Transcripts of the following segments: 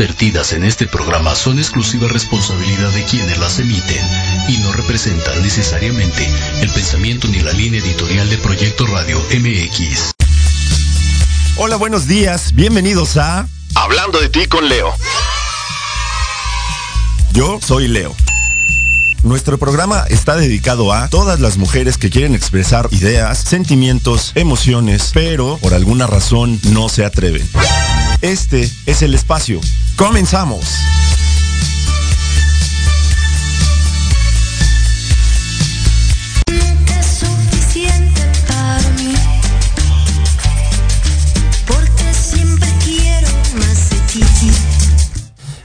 vertidas en este programa son exclusiva responsabilidad de quienes las emiten y no representan necesariamente el pensamiento ni la línea editorial de Proyecto Radio MX. Hola, buenos días. Bienvenidos a Hablando de ti con Leo. Yo soy Leo. Nuestro programa está dedicado a todas las mujeres que quieren expresar ideas, sentimientos, emociones, pero por alguna razón no se atreven. Este es el espacio. Comenzamos.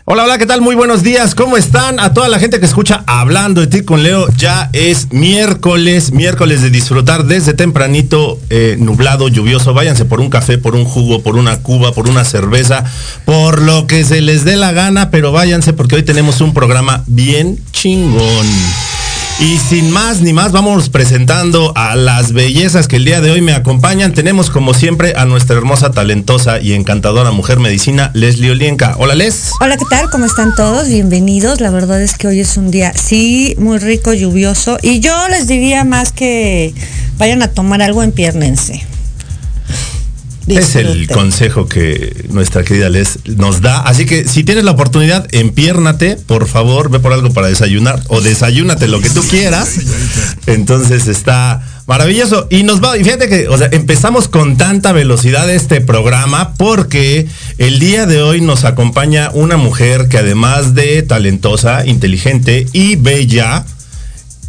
Hola, hola, ¿qué tal? Muy buenos días, ¿cómo están? A toda la gente que escucha Hablando de ti con Leo, ya es miércoles, miércoles de disfrutar desde tempranito, eh, nublado, lluvioso. Váyanse por un café, por un jugo, por una cuba, por una cerveza, por lo que se les dé la gana, pero váyanse porque hoy tenemos un programa bien chingón. Y sin más ni más, vamos presentando a las bellezas que el día de hoy me acompañan. Tenemos como siempre a nuestra hermosa, talentosa y encantadora mujer medicina, Leslie Olienka. Hola, Les. Hola, ¿qué tal? ¿Cómo están todos? Bienvenidos. La verdad es que hoy es un día, sí, muy rico, lluvioso. Y yo les diría más que vayan a tomar algo, Es el consejo que nuestra querida Les nos da. Así que si tienes la oportunidad, empiérnate, por favor, ve por algo para desayunar o desayúnate lo que tú quieras. Entonces está maravilloso. Y nos va, y fíjate que, o sea, empezamos con tanta velocidad este programa porque el día de hoy nos acompaña una mujer que además de talentosa, inteligente y bella,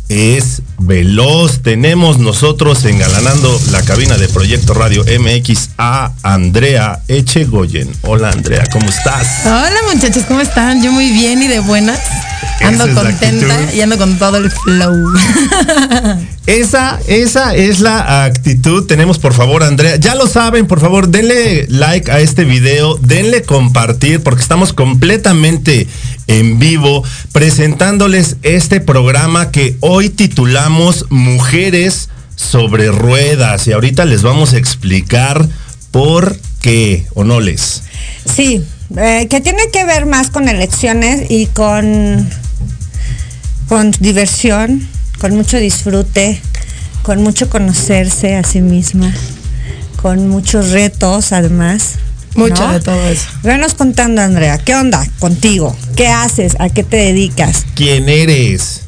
es veloz. Tenemos nosotros engalanando la cabina de Proyecto Radio MX a Andrea Echegoyen. Hola Andrea, ¿cómo estás? Hola muchachos, ¿cómo están? Yo muy bien y de buenas. Ando contenta y ando con todo el flow. Esa, esa es la actitud. Tenemos, por favor, Andrea. Ya lo saben, por favor, denle like a este video, denle compartir, porque estamos completamente en vivo presentándoles este programa que hoy titulamos Mujeres sobre Ruedas. Y ahorita les vamos a explicar por qué, ¿o no les? Sí, eh, que tiene que ver más con elecciones y con, con diversión con mucho disfrute, con mucho conocerse a sí misma, con muchos retos además. Mucho de todo eso. Venos contando, Andrea, ¿qué onda contigo? ¿Qué haces? ¿A qué te dedicas? ¿Quién eres?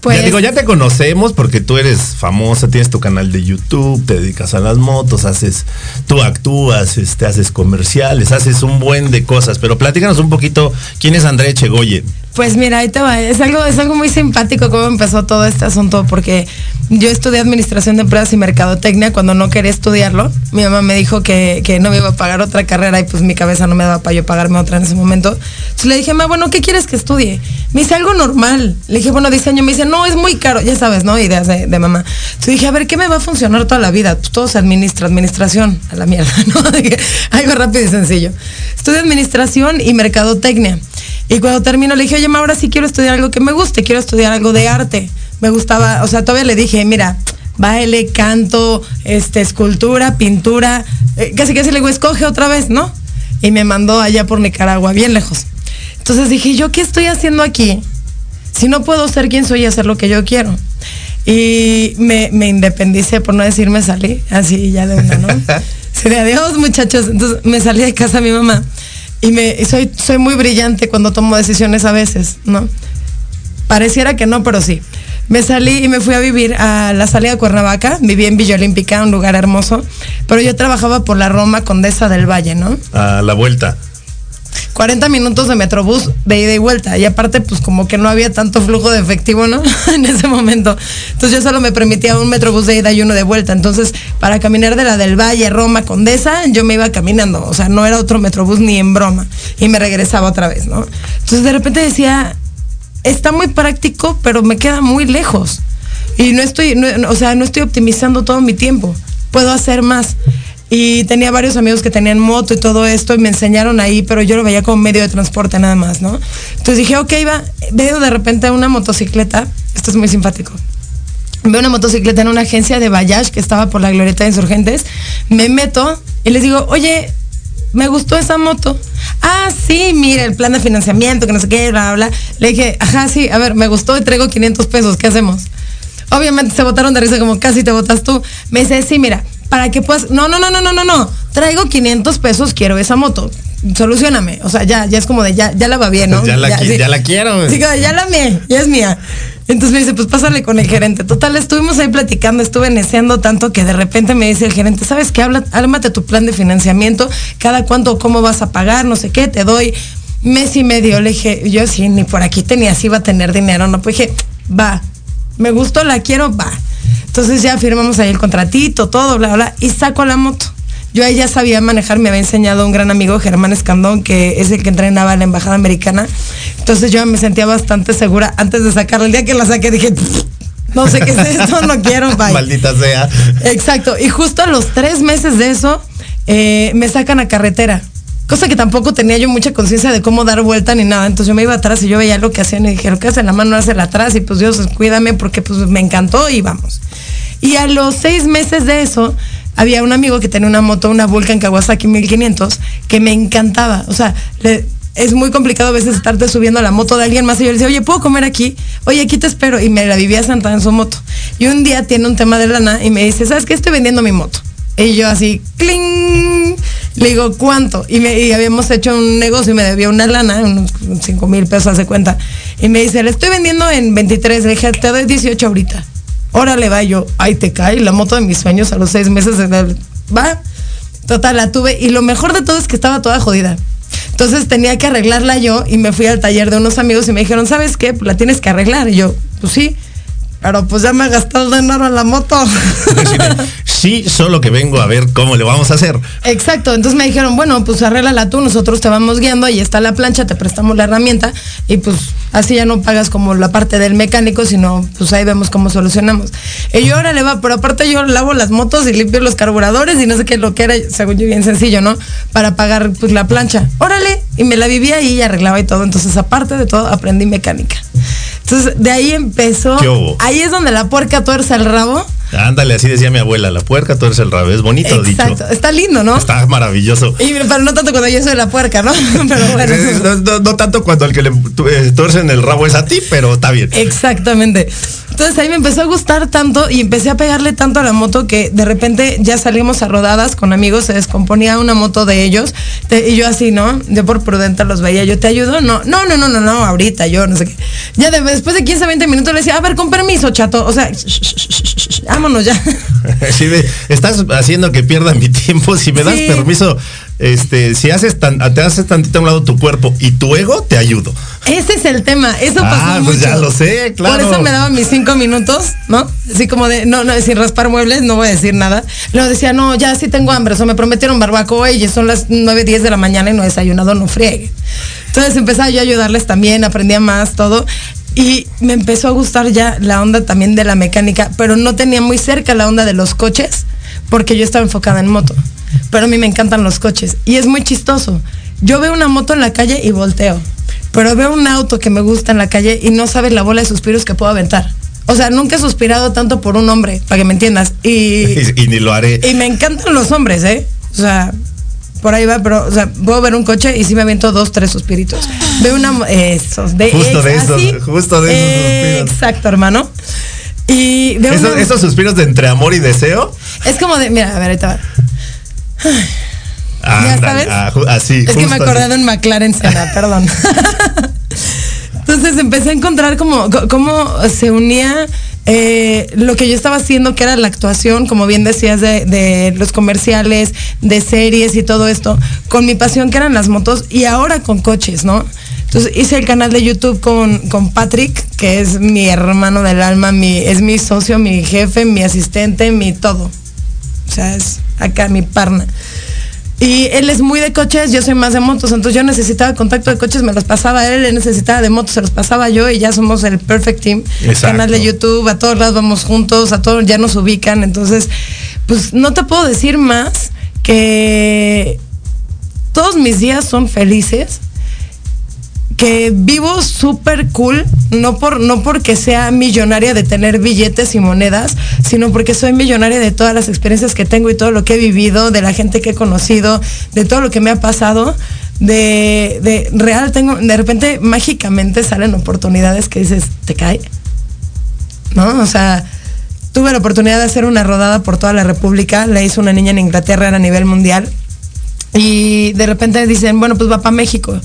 Pues, ya digo, ya te conocemos porque tú eres famosa, tienes tu canal de YouTube, te dedicas a las motos, haces, tú actúas, este, haces comerciales, haces un buen de cosas, pero platícanos un poquito quién es Andrea Chegoyen. Pues mira, ahí te va. Es algo, es algo muy simpático cómo empezó todo este asunto, porque yo estudié administración de empresas y mercadotecnia cuando no quería estudiarlo. Mi mamá me dijo que, no me iba a pagar otra carrera y pues mi cabeza no me daba para yo pagarme otra en ese momento. Entonces le dije, ma, bueno, ¿qué quieres que estudie? Me dice algo normal. Le dije, bueno, diseño. Me dice, no, es muy caro. Ya sabes, ¿no? Ideas de, mamá. Entonces dije, a ver, ¿qué me va a funcionar toda la vida? Pues todo se administra, administración, a la mierda, ¿no? algo rápido y sencillo. Estudio administración y mercadotecnia. Y cuando termino le dije, oye, ahora sí quiero estudiar algo que me guste, quiero estudiar algo de arte. Me gustaba, o sea, todavía le dije, mira, baile, canto, este, escultura, pintura, eh, casi casi le digo, escoge otra vez, ¿no? Y me mandó allá por Nicaragua, bien lejos. Entonces dije, ¿yo qué estoy haciendo aquí? Si no puedo ser quien soy y hacer lo que yo quiero. Y me, me independicé, por no decirme salí, así ya de una, ¿no? Se de adiós, muchachos. Entonces me salí de casa mi mamá y me soy, soy muy brillante cuando tomo decisiones a veces, ¿no? Pareciera que no, pero sí. Me salí y me fui a vivir a la salida de Cuernavaca, viví en Villa Olímpica, un lugar hermoso, pero yo trabajaba por la Roma Condesa del Valle, ¿no? A la vuelta. 40 minutos de metrobús de ida y vuelta. Y aparte, pues como que no había tanto flujo de efectivo, ¿no? en ese momento. Entonces yo solo me permitía un metrobús de ida y uno de vuelta. Entonces, para caminar de la del Valle, Roma, Condesa, yo me iba caminando. O sea, no era otro metrobús ni en broma. Y me regresaba otra vez, ¿no? Entonces de repente decía, está muy práctico, pero me queda muy lejos. Y no estoy, o sea, no estoy optimizando todo mi tiempo. Puedo hacer más y tenía varios amigos que tenían moto y todo esto y me enseñaron ahí, pero yo lo veía como medio de transporte nada más, ¿no? Entonces dije, ok, va, veo de repente una motocicleta, esto es muy simpático. veo una motocicleta en una agencia de Bayash que estaba por la Glorieta de Insurgentes, me meto y les digo, oye, me gustó esa moto. Ah, sí, mira, el plan de financiamiento, que no sé qué, bla, bla, bla. Le dije, ajá, sí, a ver, me gustó y traigo 500 pesos, ¿qué hacemos? Obviamente se botaron de risa como casi te botas tú. Me dice, sí, mira, para que puedas... No, no, no, no, no, no, no. Traigo 500 pesos, quiero esa moto. Solucioname. O sea, ya, ya es como de, ya, ya la va bien, ¿no? Ya la, Ya, qui- sí. ya la quiero. Sí, ya la mía, ya es mía. Entonces me dice, pues pásale con el gerente. Total, estuvimos ahí platicando, estuve neceando tanto que de repente me dice el gerente, ¿sabes qué? Habla, ármate tu plan de financiamiento, cada cuánto, cómo vas a pagar, no sé qué, te doy mes y medio. Le dije, yo sí, ni por aquí tenía, si iba a tener dinero, no, pues dije, va, me gustó, la quiero, va. Entonces ya firmamos ahí el contratito, todo, bla, bla, y saco la moto. Yo ahí ya sabía manejar, me había enseñado un gran amigo, Germán Escandón, que es el que entrenaba a la embajada americana. Entonces yo me sentía bastante segura antes de sacarla. El día que la saqué dije, "Pff, no sé qué es esto, no quiero, bye. Maldita sea. Exacto. Y justo a los tres meses de eso, eh, me sacan a carretera. Cosa que tampoco tenía yo mucha conciencia de cómo dar vuelta ni nada. Entonces yo me iba atrás y yo veía lo que hacían y dije, lo que hace la mano, hace la atrás. Y pues Dios, cuídame porque pues me encantó y vamos. Y a los seis meses de eso, había un amigo que tenía una moto, una Vulcan Kawasaki 1500, que me encantaba. O sea, le- es muy complicado a veces estarte subiendo a la moto de alguien más y yo le decía, oye, ¿puedo comer aquí? Oye, aquí te espero. Y me la vivía sentada en su moto. Y un día tiene un tema de lana y me dice, ¿sabes qué? Estoy vendiendo mi moto. Y yo así, ¡cling! Le digo, ¿cuánto? Y, me, y habíamos hecho un negocio y me debía una lana, unos 5 mil pesos, hace cuenta. Y me dice, le estoy vendiendo en 23. Le dije, te doy 18 ahorita. Órale, va. Y yo, ay, te cae la moto de mis sueños a los seis meses. Va. Total, la tuve. Y lo mejor de todo es que estaba toda jodida. Entonces tenía que arreglarla yo y me fui al taller de unos amigos y me dijeron, ¿sabes qué? Pues la tienes que arreglar. Y yo, pues sí. Pero pues ya me he gastado el dinero en la moto. Sí, solo que vengo a ver cómo le vamos a hacer. Exacto, entonces me dijeron, bueno, pues arréglala tú, nosotros te vamos guiando, ahí está la plancha, te prestamos la herramienta y pues así ya no pagas como la parte del mecánico, sino pues ahí vemos cómo solucionamos. Y yo ahora le va, pero aparte yo lavo las motos y limpio los carburadores y no sé qué lo que era, según yo bien sencillo, ¿no? Para pagar pues la plancha. Órale, y me la vivía y arreglaba y todo, entonces aparte de todo aprendí mecánica. Entonces de ahí empezó, ¿Qué hubo? ahí es donde la puerca tuerce el rabo. Ándale, así decía mi abuela, la puerca tuerce el rabo. Es bonito Exacto, dicho. está lindo, ¿no? Está maravilloso. Y, pero no tanto cuando yo soy la puerca, ¿no? Pero bueno. Eh, No, no- no tanto cuando el que le tu- eh, tuercen el rabo es a ti, pero está bien. Exactamente. Entonces ahí me empezó a gustar tanto y empecé a pegarle tanto a la moto que de repente ya salimos a rodadas con amigos, se descomponía una moto de ellos te- y yo así, ¿no? Yo por prudente los veía, yo te ayudo, no, no, no, no, no, no, ahorita yo no sé qué. Ya de- después de 15, 20 minutos le decía, a ver, con permiso, chato, o sea, vámonos ya. Sí, ve, estás haciendo que pierda mi tiempo. Si me das Sí. permiso, este, si haces tan, te haces tantito a un lado tu cuerpo y tu ego, te ayudo. Ese es el tema, eso Ah, pasó pues mucho. ya lo sé, claro. Por eso me daba mis cinco minutos, ¿no? Así como de, no, no, sin raspar muebles, no voy a decir nada. Luego decía, no, ya sí tengo hambre, o sea, me prometieron barbacoa y son las 9, 10 de la mañana y no he desayunado, no friegue. Entonces empezaba yo a ayudarles también, aprendía más, todo. Y me empezó a gustar ya la onda también de la mecánica, pero no tenía muy cerca la onda de los coches, porque yo estaba enfocada en moto. Pero a mí me encantan los coches. Y es muy chistoso. Yo veo una moto en la calle y volteo. Pero veo un auto que me gusta en la calle y no sabes la bola de suspiros que puedo aventar. O sea, nunca he suspirado tanto por un hombre, para que me entiendas. Y, Y, y ni lo haré. y me encantan los hombres, ¿eh? O sea, por ahí va, pero, o sea, puedo ver un coche y sí me aviento dos, tres suspiritos. Veo una, esos, de Justo de esos, así. justo de esos suspiros. Exacto, hermano. Y veo Esos, una- esos suspiros de entre amor y deseo. es como de, mira, a ver, ahorita va. ándale, sabes? ah, así. Es que me acordé así. de un McLaren Senna, perdón. Entonces empecé a encontrar cómo, cómo se unía eh, lo que yo estaba haciendo, que era la actuación, como bien decías, de, los comerciales, de series y todo esto, con mi pasión que eran las motos y ahora con coches, ¿no? Entonces hice el canal de YouTube con, con Patrick, que es mi hermano del alma, mi, es mi socio, mi jefe, mi asistente, mi todo. O sea, es acá mi parna. Y él es muy de coches, yo soy más de motos, entonces yo necesitaba contacto de coches, me los pasaba él, él necesitaba de motos, se los pasaba yo y ya somos el perfect team. Exacto. Canal de YouTube, a todos lados vamos juntos, a todos ya nos ubican, entonces, pues no te puedo decir más que todos mis días son felices, que vivo súper cool, no, por, no porque sea millonaria de tener billetes y monedas, sino porque soy millonaria de todas las experiencias que tengo y todo lo que he vivido, de la gente que he conocido, de todo lo que me ha pasado. De, de real tengo, de repente mágicamente salen oportunidades que dices, te cae. ¿No? O sea, tuve la oportunidad de hacer una rodada por toda la República, la hizo una niña en Inglaterra, a nivel mundial, y de repente dicen, bueno, pues va para México.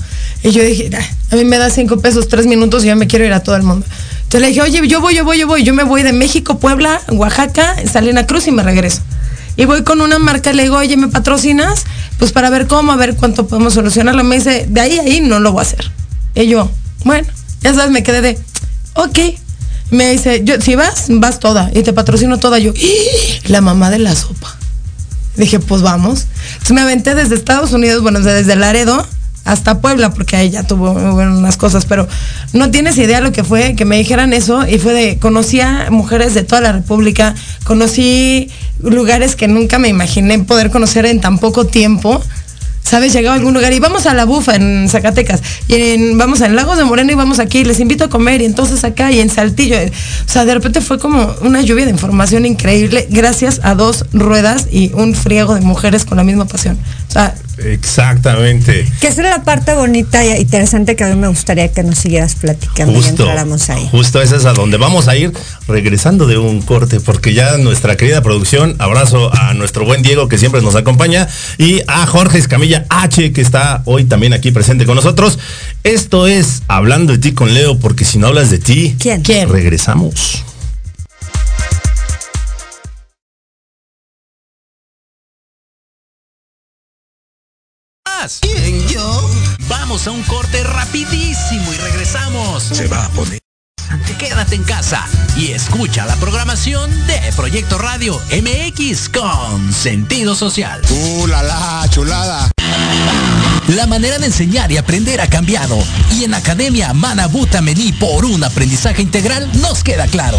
Y yo dije, a mí me da cinco pesos, tres minutos y yo me quiero ir a todo el mundo. Entonces le dije, oye, yo voy, yo voy, yo voy. Yo me voy de México, Puebla, Oaxaca, Salina Cruz y me regreso. Y voy con una marca, le digo, oye, ¿me patrocinas? Pues para ver cómo, a ver cuánto podemos solucionarlo. Me dice, de ahí a ahí no lo voy a hacer. Y yo, bueno, ya sabes, me quedé de, ok. Me dice, yo, si vas, vas toda. Y te patrocino toda. Yo, la mamá de la sopa. Dije, pues vamos. Entonces me aventé desde Estados Unidos, bueno, desde Laredo hasta Puebla, porque ahí ya tuvo unas cosas, pero no tienes idea lo que fue que me dijeran eso y fue de, conocí a mujeres de toda la República, conocí lugares que nunca me imaginé poder conocer en tan poco tiempo ¿sabes? Llegaba a algún lugar y vamos a la bufa en Zacatecas, y en, vamos al Lagos de Moreno y vamos aquí, les invito a comer, y entonces acá y en Saltillo. O sea, de repente fue como una lluvia de información increíble gracias a dos ruedas y un friego de mujeres con la misma pasión. O sea, Exactamente. Que esa es la parte bonita y interesante que a mí me gustaría que nos siguieras platicando justo, y entráramos ahí. Justo esa es a donde vamos a ir regresando de un corte, porque ya nuestra querida producción, abrazo a nuestro buen Diego que siempre nos acompaña y a Jorge Escamilla H que está hoy también aquí presente con nosotros. Esto es Hablando de ti con Leo, porque si no hablas de ti, ¿quién? ¿Quién? Regresamos. ¿Quién, yo? Vamos a un corte rapidísimo y regresamos. Se va a poner. Quédate en casa y escucha la programación de Proyecto Radio MX con sentido social. ¡Uh, la, la chulada! La manera de enseñar y aprender ha cambiado y en Academia Manabuta Mení por un aprendizaje integral nos queda claro.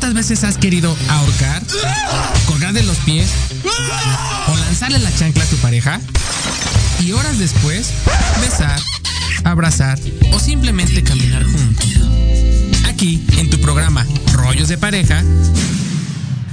¿Cuántas veces has querido ahorcar, colgar de los pies o lanzarle la chancla a tu pareja? Y horas después, besar, abrazar o simplemente caminar juntos. Aquí, en tu programa Rollos de Pareja,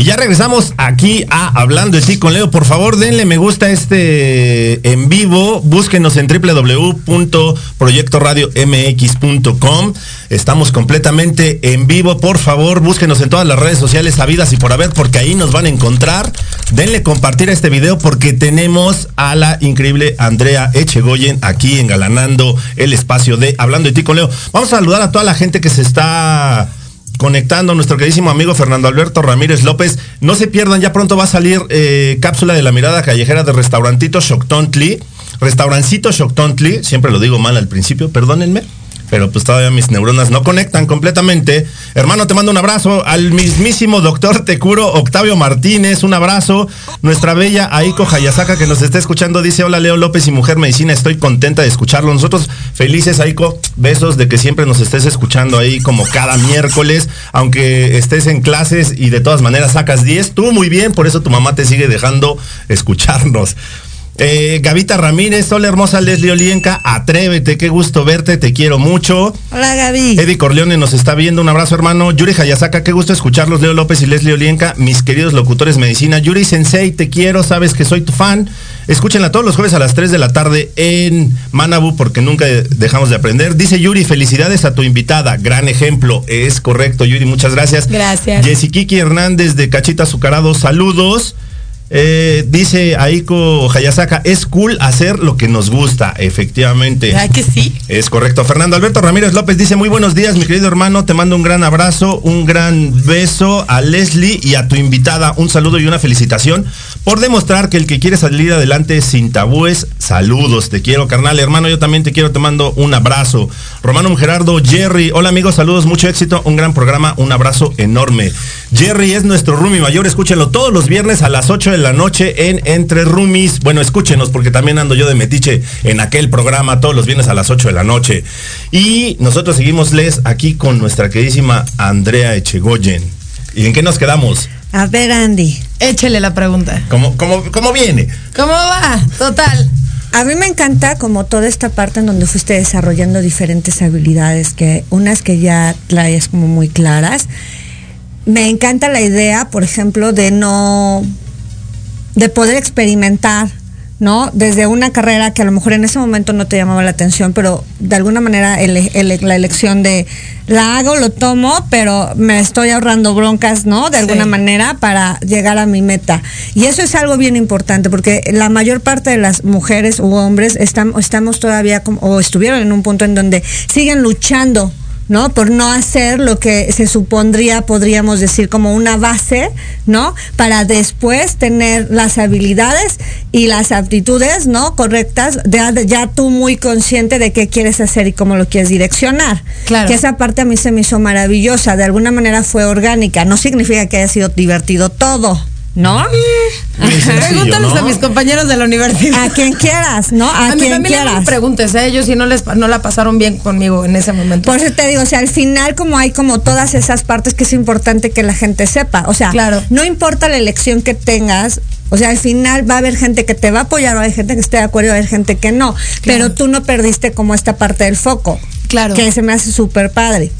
Y ya regresamos aquí a Hablando de ti con Leo. Por favor, denle me gusta a este en vivo. Búsquenos en www.proyectoradiomx.com. Estamos completamente en vivo. Por favor, búsquenos en todas las redes sociales habidas y por haber, porque ahí nos van a encontrar. denle compartir a este video porque tenemos a la increíble Andrea Echegoyen aquí engalanando el espacio de Hablando de ti con Leo. Vamos a saludar a toda la gente que se está conectando nuestro queridísimo amigo Fernando Alberto Ramírez López. No se pierdan, ya pronto va a salir eh, cápsula de la mirada callejera de restaurantito Shoktontli. Restaurancito Shoktontli, siempre lo digo mal al principio, perdónenme pero pues todavía mis neuronas no conectan completamente. Hermano, te mando un abrazo al mismísimo doctor Tecuro Octavio Martínez, un abrazo. Nuestra bella Aiko Hayasaka que nos está escuchando dice, hola Leo López y Mujer Medicina, estoy contenta de escucharlo. Nosotros felices, Aiko, besos de que siempre nos estés escuchando ahí como cada miércoles, aunque estés en clases y de todas maneras sacas 10, tú muy bien, por eso tu mamá te sigue dejando escucharnos. Eh, Gavita Ramírez, hola hermosa Leslie Olienka, atrévete, qué gusto verte, te quiero mucho. Hola Gaby. Eddie Corleone nos está viendo, un abrazo hermano. Yuri Hayasaka, qué gusto escucharlos, Leo López y Leslie Olienka, mis queridos locutores medicina. Yuri Sensei, te quiero, sabes que soy tu fan. Escúchenla todos los jueves a las 3 de la tarde en Manabu porque nunca dejamos de aprender. Dice Yuri, felicidades a tu invitada, gran ejemplo. Es correcto, Yuri, muchas gracias. Gracias. Kiki Hernández de Cachita Azucarado, saludos. Eh, dice Aiko Hayasaka, es cool hacer lo que nos gusta, efectivamente. ¿Verdad que sí? Es correcto. Fernando Alberto Ramírez López dice, muy buenos días, mi querido hermano, te mando un gran abrazo, un gran beso a Leslie y a tu invitada, un saludo y una felicitación por demostrar que el que quiere salir adelante sin tabúes, saludos, te quiero, carnal, hermano, yo también te quiero, te mando un abrazo. Romano Gerardo, Jerry, hola amigos, saludos, mucho éxito, un gran programa, un abrazo enorme. Jerry es nuestro roomie mayor, escúchenlo todos los viernes a las 8 de la noche en Entre Roomies. Bueno, escúchenos porque también ando yo de metiche en aquel programa todos los viernes a las 8 de la noche. Y nosotros seguimos les aquí con nuestra queridísima Andrea Echegoyen. ¿Y en qué nos quedamos? A ver, Andy. Échele la pregunta. ¿Cómo, cómo, cómo viene? ¿Cómo va? Total. A mí me encanta como toda esta parte en donde fuiste desarrollando diferentes habilidades, que unas que ya traes como muy claras me encanta la idea, por ejemplo, de no, de poder experimentar, ¿no? Desde una carrera que a lo mejor en ese momento no te llamaba la atención, pero de alguna manera la elección de la hago, lo tomo, pero me estoy ahorrando broncas, ¿no? De alguna manera para llegar a mi meta. Y eso es algo bien importante, porque la mayor parte de las mujeres u hombres estamos, estamos todavía como, o estuvieron en un punto en donde siguen luchando ¿no? Por no hacer lo que se supondría, podríamos decir, como una base, ¿no? Para después tener las habilidades y las aptitudes, ¿no? Correctas, de, ya tú muy consciente de qué quieres hacer y cómo lo quieres direccionar. Claro. Que esa parte a mí se me hizo maravillosa, de alguna manera fue orgánica, no significa que haya sido divertido todo, ¿no? Pregúntales a mis compañeros de la universidad. A quien quieras, ¿no? A, quien quieras. No preguntes, ¿eh? ellos si no les no la pasaron bien conmigo en ese momento. Por eso te digo, o sea, al final como hay como todas esas partes que es importante que la gente sepa, o sea, claro. no importa la elección que tengas, o sea, al final va a haber gente que te va a apoyar, va a haber gente que esté de acuerdo, va a haber gente que no, pero tú no perdiste como esta parte del foco. Claro. Que se me hace súper padre.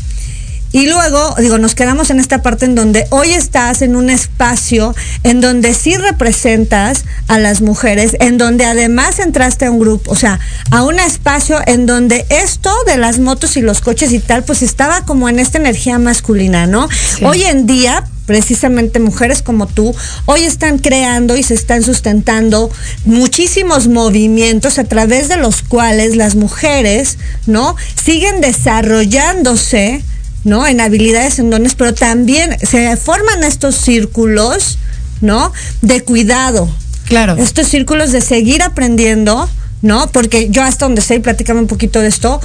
Y luego, digo, nos quedamos en esta parte en donde hoy estás en un espacio en donde sí representas a las mujeres, en donde además entraste a un grupo, o sea, a un espacio en donde esto de las motos y los coches y tal, pues estaba como en esta energía masculina, ¿no? Hoy en día, precisamente mujeres como tú, hoy están creando y se están sustentando muchísimos movimientos a través de los cuales las mujeres, ¿no? Siguen desarrollándose ¿no? En habilidades, en dones, pero también se forman estos círculos, ¿no? De cuidado. Claro. Estos círculos de seguir aprendiendo, ¿no? Porque yo hasta donde sé, platícame un poquito de esto,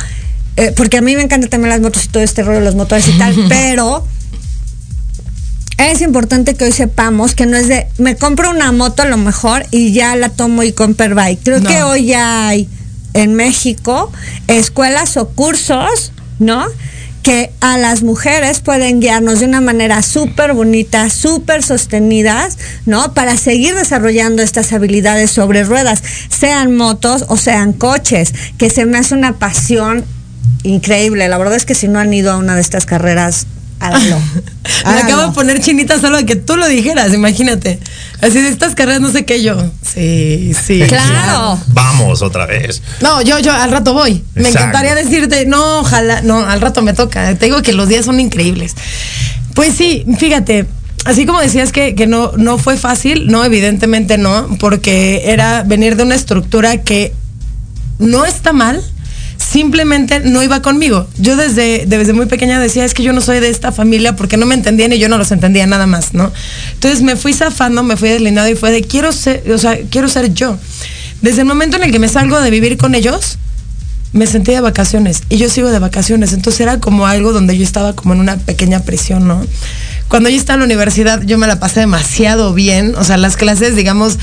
eh, porque a mí me encantan también las motos y todo este rollo de los motores y tal, pero es importante que hoy sepamos que no es de, me compro una moto a lo mejor y ya la tomo y compro bike. Creo que hoy ya hay en México escuelas o cursos, ¿no? Que a las mujeres pueden guiarnos de una manera súper bonita, súper sostenidas, ¿no? Para seguir desarrollando estas habilidades sobre ruedas, sean motos o sean coches, que se me hace una pasión increíble. La verdad es que si no han ido a una de estas carreras, háganlo. Me acabo de poner chinita solo de que tú lo dijeras, imagínate. Así de estas carreras no sé qué yo. Sí, sí. Claro. Vamos otra vez. No, yo, yo al rato voy. Me encantaría decirte, no, ojalá, no, al rato me toca. Te digo que los días son increíbles. Pues sí, fíjate, así como decías que, que no, no fue fácil, no, evidentemente no, porque era venir de una estructura que no está mal, simplemente no iba conmigo. Yo desde, desde muy pequeña decía, es que yo no soy de esta familia porque no me entendían y yo no los entendía nada más, ¿no? Entonces me fui zafando, me fui deslindado y fue de quiero ser, o sea, quiero ser yo. Desde el momento en el que me salgo de vivir con ellos, me sentí de vacaciones y yo sigo de vacaciones. Entonces era como algo donde yo estaba como en una pequeña prisión, ¿no? Cuando yo estaba en la universidad, yo me la pasé demasiado bien. O sea, las clases, digamos,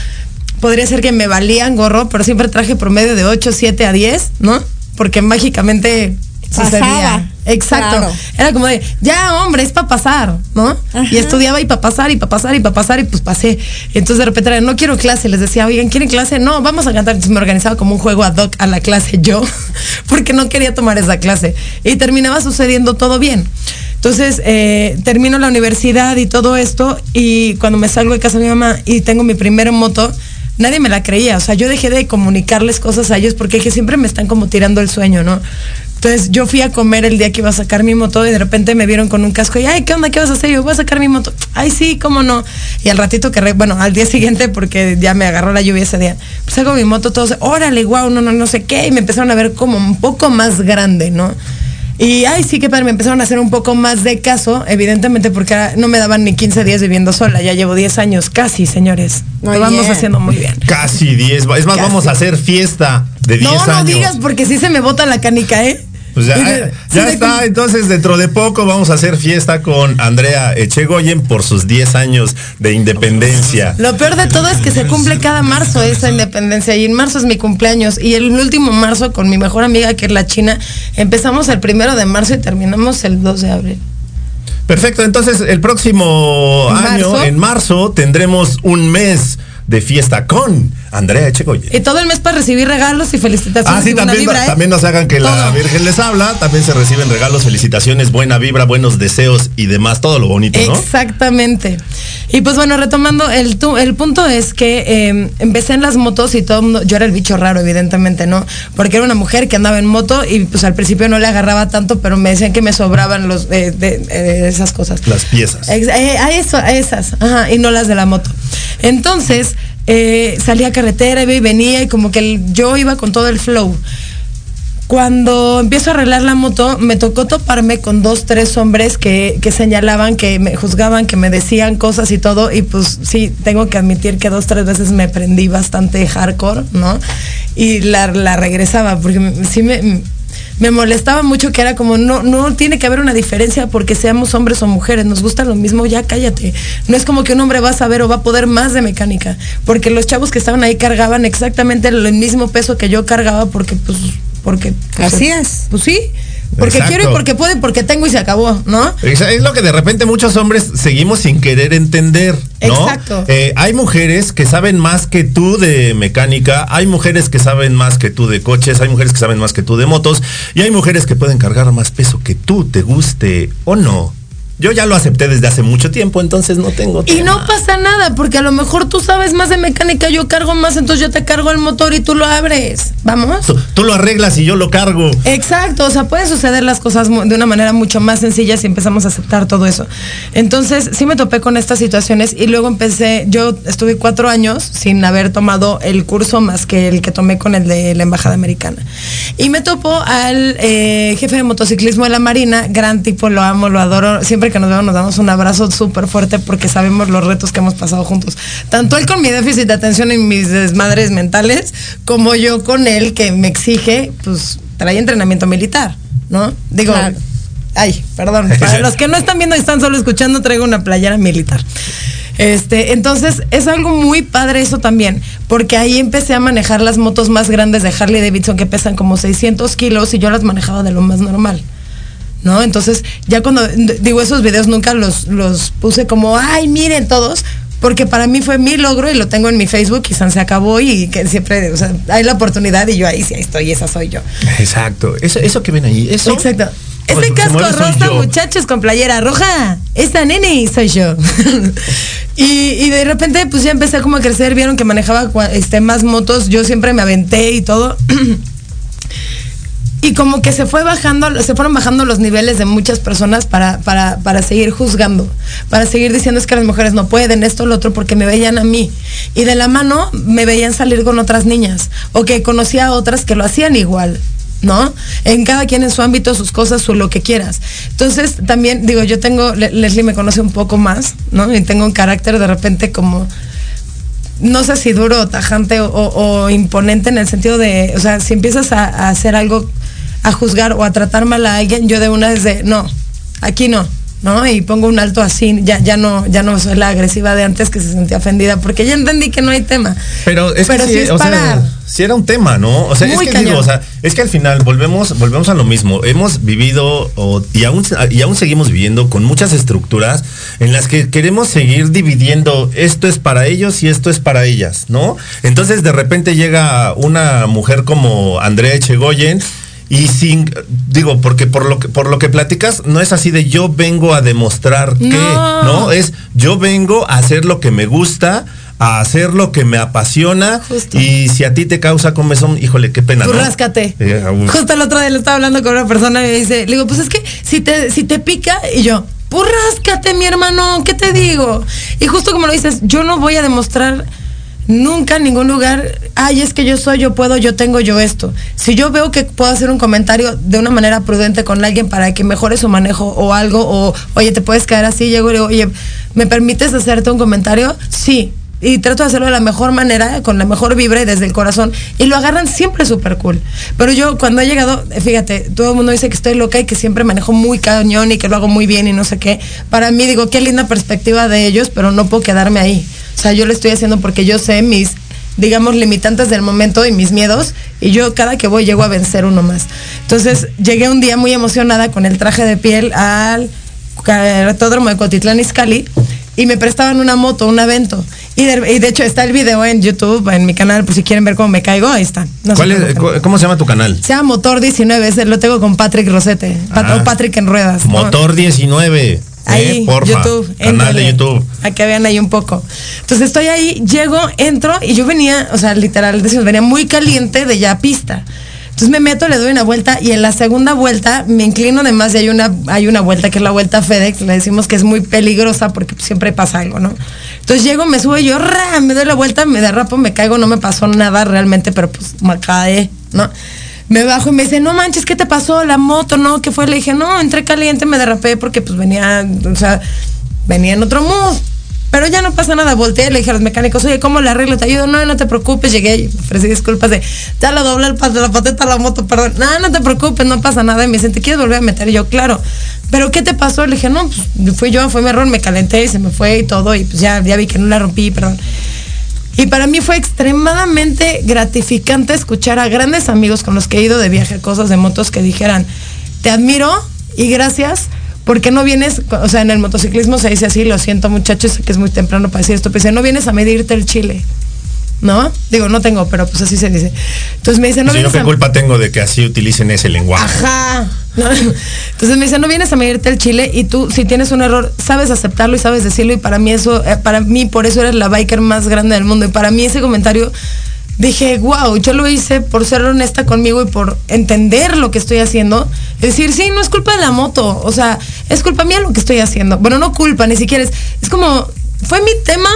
podría ser que me valían gorro, pero siempre traje promedio de 8, 7 a 10, ¿no? Porque mágicamente sucedía. Exacto. Era como de, ya hombre, es para pasar, ¿no? Y estudiaba y para pasar y para pasar y para pasar y pues pasé. Entonces de repente era, no quiero clase. Les decía, oigan, ¿quieren clase? No, vamos a cantar. Entonces me organizaba como un juego ad hoc a la clase yo, porque no quería tomar esa clase. Y terminaba sucediendo todo bien. Entonces eh, termino la universidad y todo esto y cuando me salgo de casa de mi mamá y tengo mi primera moto, nadie me la creía. O sea, yo dejé de comunicarles cosas a ellos porque dije, siempre me están como tirando el sueño, ¿no? Entonces yo fui a comer el día que iba a sacar mi moto y de repente me vieron con un casco y, ay, ¿qué onda? ¿Qué vas a hacer? Yo voy a sacar mi moto. Ay, sí, ¿cómo no? Y al ratito que, bueno, al día siguiente, porque ya me agarró la lluvia ese día, pues hago mi moto, todos, órale, guau, no, no, no sé qué. Y me empezaron a ver como un poco más grande, ¿no? Y ay, sí, que padre, me empezaron a hacer un poco más de caso, evidentemente porque no me daban ni 15 días viviendo sola, ya llevo 10 años, casi, señores. Lo vamos haciendo muy bien. Casi 10, es más, vamos a hacer fiesta de 10 años. No, no digas porque sí se me bota la canica, ¿eh? Pues ya, ya está, entonces dentro de poco vamos a hacer fiesta con Andrea Echegoyen por sus 10 años de independencia. Lo peor de todo es que se cumple cada marzo esa independencia y en marzo es mi cumpleaños y el último marzo con mi mejor amiga que es la China empezamos el primero de marzo y terminamos el 2 de abril. Perfecto, entonces el próximo año, en marzo, tendremos un mes de fiesta con Andrea Echegoyen. Y todo el mes para recibir regalos y felicitaciones. Ah, sí, también, ¿eh? también no se hagan que la Virgen les habla, también se reciben regalos, felicitaciones, buena vibra, buenos deseos y demás, todo lo bonito, ¿no? Exactamente. Y pues bueno, retomando, el, el punto es que em, empecé en las motos y todo el mundo, yo era el bicho raro, evidentemente, ¿no? Porque era una mujer que andaba en moto y pues al principio no le agarraba tanto, pero me decían que me sobraban los eh, de, eh, esas cosas. Las piezas. a eso, a esas, ajá, y no las de la moto. Entonces, eh, salía a carretera, iba y venía y como que yo iba con todo el flow. Cuando empiezo a arreglar la moto, me tocó toparme con dos, tres hombres que, señalaban, que me juzgaban, que me decían cosas y todo. Y pues sí, tengo que admitir que dos, tres veces me prendí bastante hardcore, ¿no? Y la, la regresaba, porque sí me, me molestaba mucho que era como, no, no tiene que haber una diferencia porque seamos hombres o mujeres, nos gusta lo mismo, ya cállate. No es como que un hombre va a saber o va a poder más de mecánica, porque los chavos que estaban ahí cargaban exactamente el mismo peso que yo cargaba porque pues, porque... Pues, Así es. Pues sí. Porque quiero y porque puedo y porque tengo y se acabó, ¿no? Es lo que de repente muchos hombres seguimos sin querer entender, ¿no? Exacto. Eh, hay mujeres que saben más que tú de mecánica, hay mujeres que saben más que tú de coches, hay mujeres que saben más que tú de motos y hay mujeres que pueden cargar más peso que tú, te guste o no. Yo ya lo acepté desde hace mucho tiempo, entonces no tengo Y no pasa nada, porque a lo mejor tú sabes más de mecánica, yo cargo más, entonces yo te cargo el motor y tú lo abres. ¿Vamos? Tú, lo arreglas y yo lo cargo. Exacto, o sea, pueden suceder las cosas de una manera mucho más sencilla si empezamos a aceptar todo eso. Entonces, sí me topé con estas situaciones y luego empecé, yo estuve cuatro años sin haber tomado el curso más que el que tomé con el de la Embajada Americana. Y me topo al eh, jefe de motociclismo de la Marina, gran tipo, lo amo, lo adoro, siempre que nos vemos nos damos un abrazo súper fuerte porque sabemos los retos que hemos pasado juntos. Tanto él con mi déficit de atención y mis desmadres mentales, como yo con él que me exige, pues trae entrenamiento militar, ¿no? Digo, ay, perdón, para los que no están viendo y están solo escuchando, traigo una playera militar. Este, entonces es algo muy padre eso también, porque ahí empecé a manejar las motos más grandes de Harley Davidson que pesan como 600 kilos y yo las manejaba de lo más normal. ¿No? Entonces, ya cuando digo esos videos nunca los, los puse como, ay, miren todos, porque para mí fue mi logro y lo tengo en mi Facebook y se acabó y que siempre, o sea, hay la oportunidad y yo ahí sí estoy, esa soy yo. Exacto, eso, eso que ven ahí, eso. Exacto. Este casco rosa, muchachos, con playera roja. Esta nene soy yo. y, y, de repente, pues ya empecé como a crecer. Vieron que manejaba este, más motos. Yo siempre me aventé y todo. y como que se fue bajando, se fueron bajando los niveles de muchas personas para, para, para seguir juzgando, para seguir diciendo es que las mujeres no pueden, esto, lo otro, porque me veían a mí. Y de la mano me veían salir con otras niñas, o que conocía a otras que lo hacían igual. ¿no? En cada quien en su ámbito, sus cosas, su lo que quieras. Entonces, también, digo, yo tengo, Leslie me conoce un poco más, ¿no? Y tengo un carácter de repente como, no sé si duro, tajante o, imponente en el sentido de, o sea, si empiezas a hacer algo a juzgar o a tratar mal a alguien, yo de una vez de, no, aquí no, ¿no? Y pongo un alto así, ya, ya no, ya no soy la agresiva de antes que se sentía ofendida, porque ya entendí que no hay tema. Pero es que sí, es sí era un tema, ¿no? O sea, es que digo, o sea, es que al final volvemos, volvemos a lo mismo. Hemos vivido y aún, y aún seguimos viviendo con muchas estructuras en las que queremos seguir dividiendo esto es para ellos y esto es para ellas, ¿no? Entonces de repente llega una mujer como Andrea Echegoyen y sin, digo, porque por lo que, por lo que platicas, no es así de yo vengo a demostrar que, ¿no? Es yo vengo a hacer lo que me gusta, a hacer lo que me apasiona y si a ti te causa comezón, híjole, qué pena. Tú ráscate. Eh, Justo el otro día le estaba hablando con una persona y me dice, le digo, pues es que si te, si te pica y yo, pues ráscate mi hermano, ¿qué te digo? Y justo como lo dices, yo no voy a demostrar Nunca en ningún lugar, ay, es que yo soy, yo puedo, yo tengo, yo esto. Si yo veo que puedo hacer un comentario de una manera prudente con alguien para que mejore su manejo o algo, o oye, te puedes caer así, llego y digo, oye, ¿me permites hacerte un comentario? Sí. Y trato de hacerlo de la mejor manera, con la mejor vibra y desde el corazón. Y lo agarran siempre súper cool. Pero yo cuando he llegado, fíjate, todo el mundo dice que estoy loca y que siempre manejo muy cañón y que lo hago muy bien y no sé qué. Para mí digo, qué linda perspectiva de ellos, pero no puedo quedarme ahí. O sea, yo lo estoy haciendo porque yo sé mis, digamos, limitantes del momento y mis miedos. Y yo cada que voy llego a vencer uno más. Entonces llegué un día muy emocionada con el traje de piel al retódromo de Cotitlán Izcalli y me prestaban una moto, un evento. Y de, hecho está el video en YouTube, en mi canal, por si quieren ver cómo me caigo, ahí está. ¿Cómo se llama tu canal? Se llama Motor 19, lo tengo con Patrick Rosete, ah. Patrick en ruedas. Motor 19. Ahí, YouTube. Canal de YouTube. A que vean ahí un poco. Entonces estoy ahí, llego, entro y yo venía, o sea, literal, decimos, venía muy caliente de ya pista. Entonces me meto, le doy una vuelta y en la segunda vuelta me inclino de más y hay una, hay una vuelta que es la vuelta FedEx, le decimos que es muy peligrosa porque siempre pasa algo, ¿no? Entonces llego, me subo y yo, me doy la vuelta, me derrapo, me caigo, no me pasó nada realmente, pero pues me cae, ¿no? Me bajo y me dice, no manches, ¿qué te pasó? La moto, ¿no? ¿Qué fue? Le dije, no, entré caliente, me derrapé porque pues venía, o sea, venía en otro mood. Pero ya no pasa nada, volteé, le dije a los mecánicos, oye, ¿cómo le arreglo? ¿Te ayudo? No, no te preocupes, llegué ofrecí disculpas de, ya pas de la pateta a la moto, perdón. No, no te preocupes, no pasa nada. Y me dice, ¿te quieres volver a meter? Yo, claro. ¿Pero qué te pasó? Le dije, no, pues fui yo, fue mi error, me calenté y se me fue y todo. Y pues ya, ya vi que no la rompí, perdón. Y para mí fue extremadamente gratificante escuchar a grandes amigos con los que he ido de viaje, cosas de motos, que dijeran, te admiro y gracias, porque no vienes, o sea, en el motociclismo se dice así, lo siento muchachos, que es muy temprano para decir esto, pero no vienes a medirte el chile. ¿no? Digo, no tengo, pero pues así se dice. Entonces me dice, no vienes ¿qué culpa tengo de que así utilicen ese lenguaje? Ajá. Entonces me dice, no vienes a medirte el chile y tú, si tienes un error, sabes aceptarlo y sabes decirlo y para mí eso, eh, para mí por eso eres la biker más grande del mundo y para mí ese comentario dije, wow, yo lo hice por ser honesta conmigo y por entender lo que estoy haciendo. Es decir, sí, no es culpa de la moto, o sea, es culpa mía lo que estoy haciendo. Bueno, no culpa, ni siquiera es, es como, fue mi tema,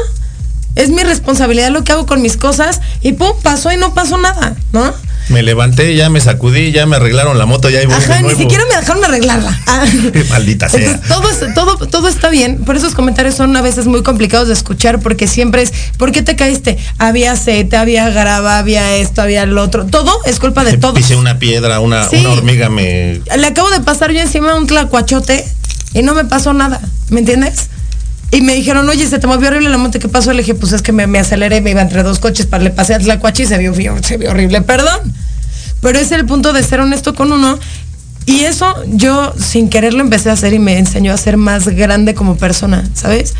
es mi responsabilidad lo que hago con mis cosas y pum, pasó y no pasó nada, ¿no? Me levanté, ya me sacudí, ya me arreglaron la moto, ya iba Ajá, ni siquiera me dejaron arreglarla. Ah. Maldita sea. todo, todo, todo está bien. Por esos comentarios son a veces muy complicados de escuchar porque siempre es, ¿por qué te caíste? Había aceite, había grava, había esto, había el otro. Todo es culpa de todo. Pise una piedra, una, una hormiga me. Le acabo de pasar yo encima un tlacuachote y no me pasó nada. ¿Me entiendes? Y me dijeron, oye, se te movió horrible la monte, ¿qué pasó? Le dije, pues es que me, me aceleré, me iba entre dos coches, para le pasé a Tlacuache y se vio, horrible, perdón. Pero es el punto de ser honesto con uno. Y eso yo sin quererlo empecé a hacer y me enseñó a ser más grande como persona, ¿sabes?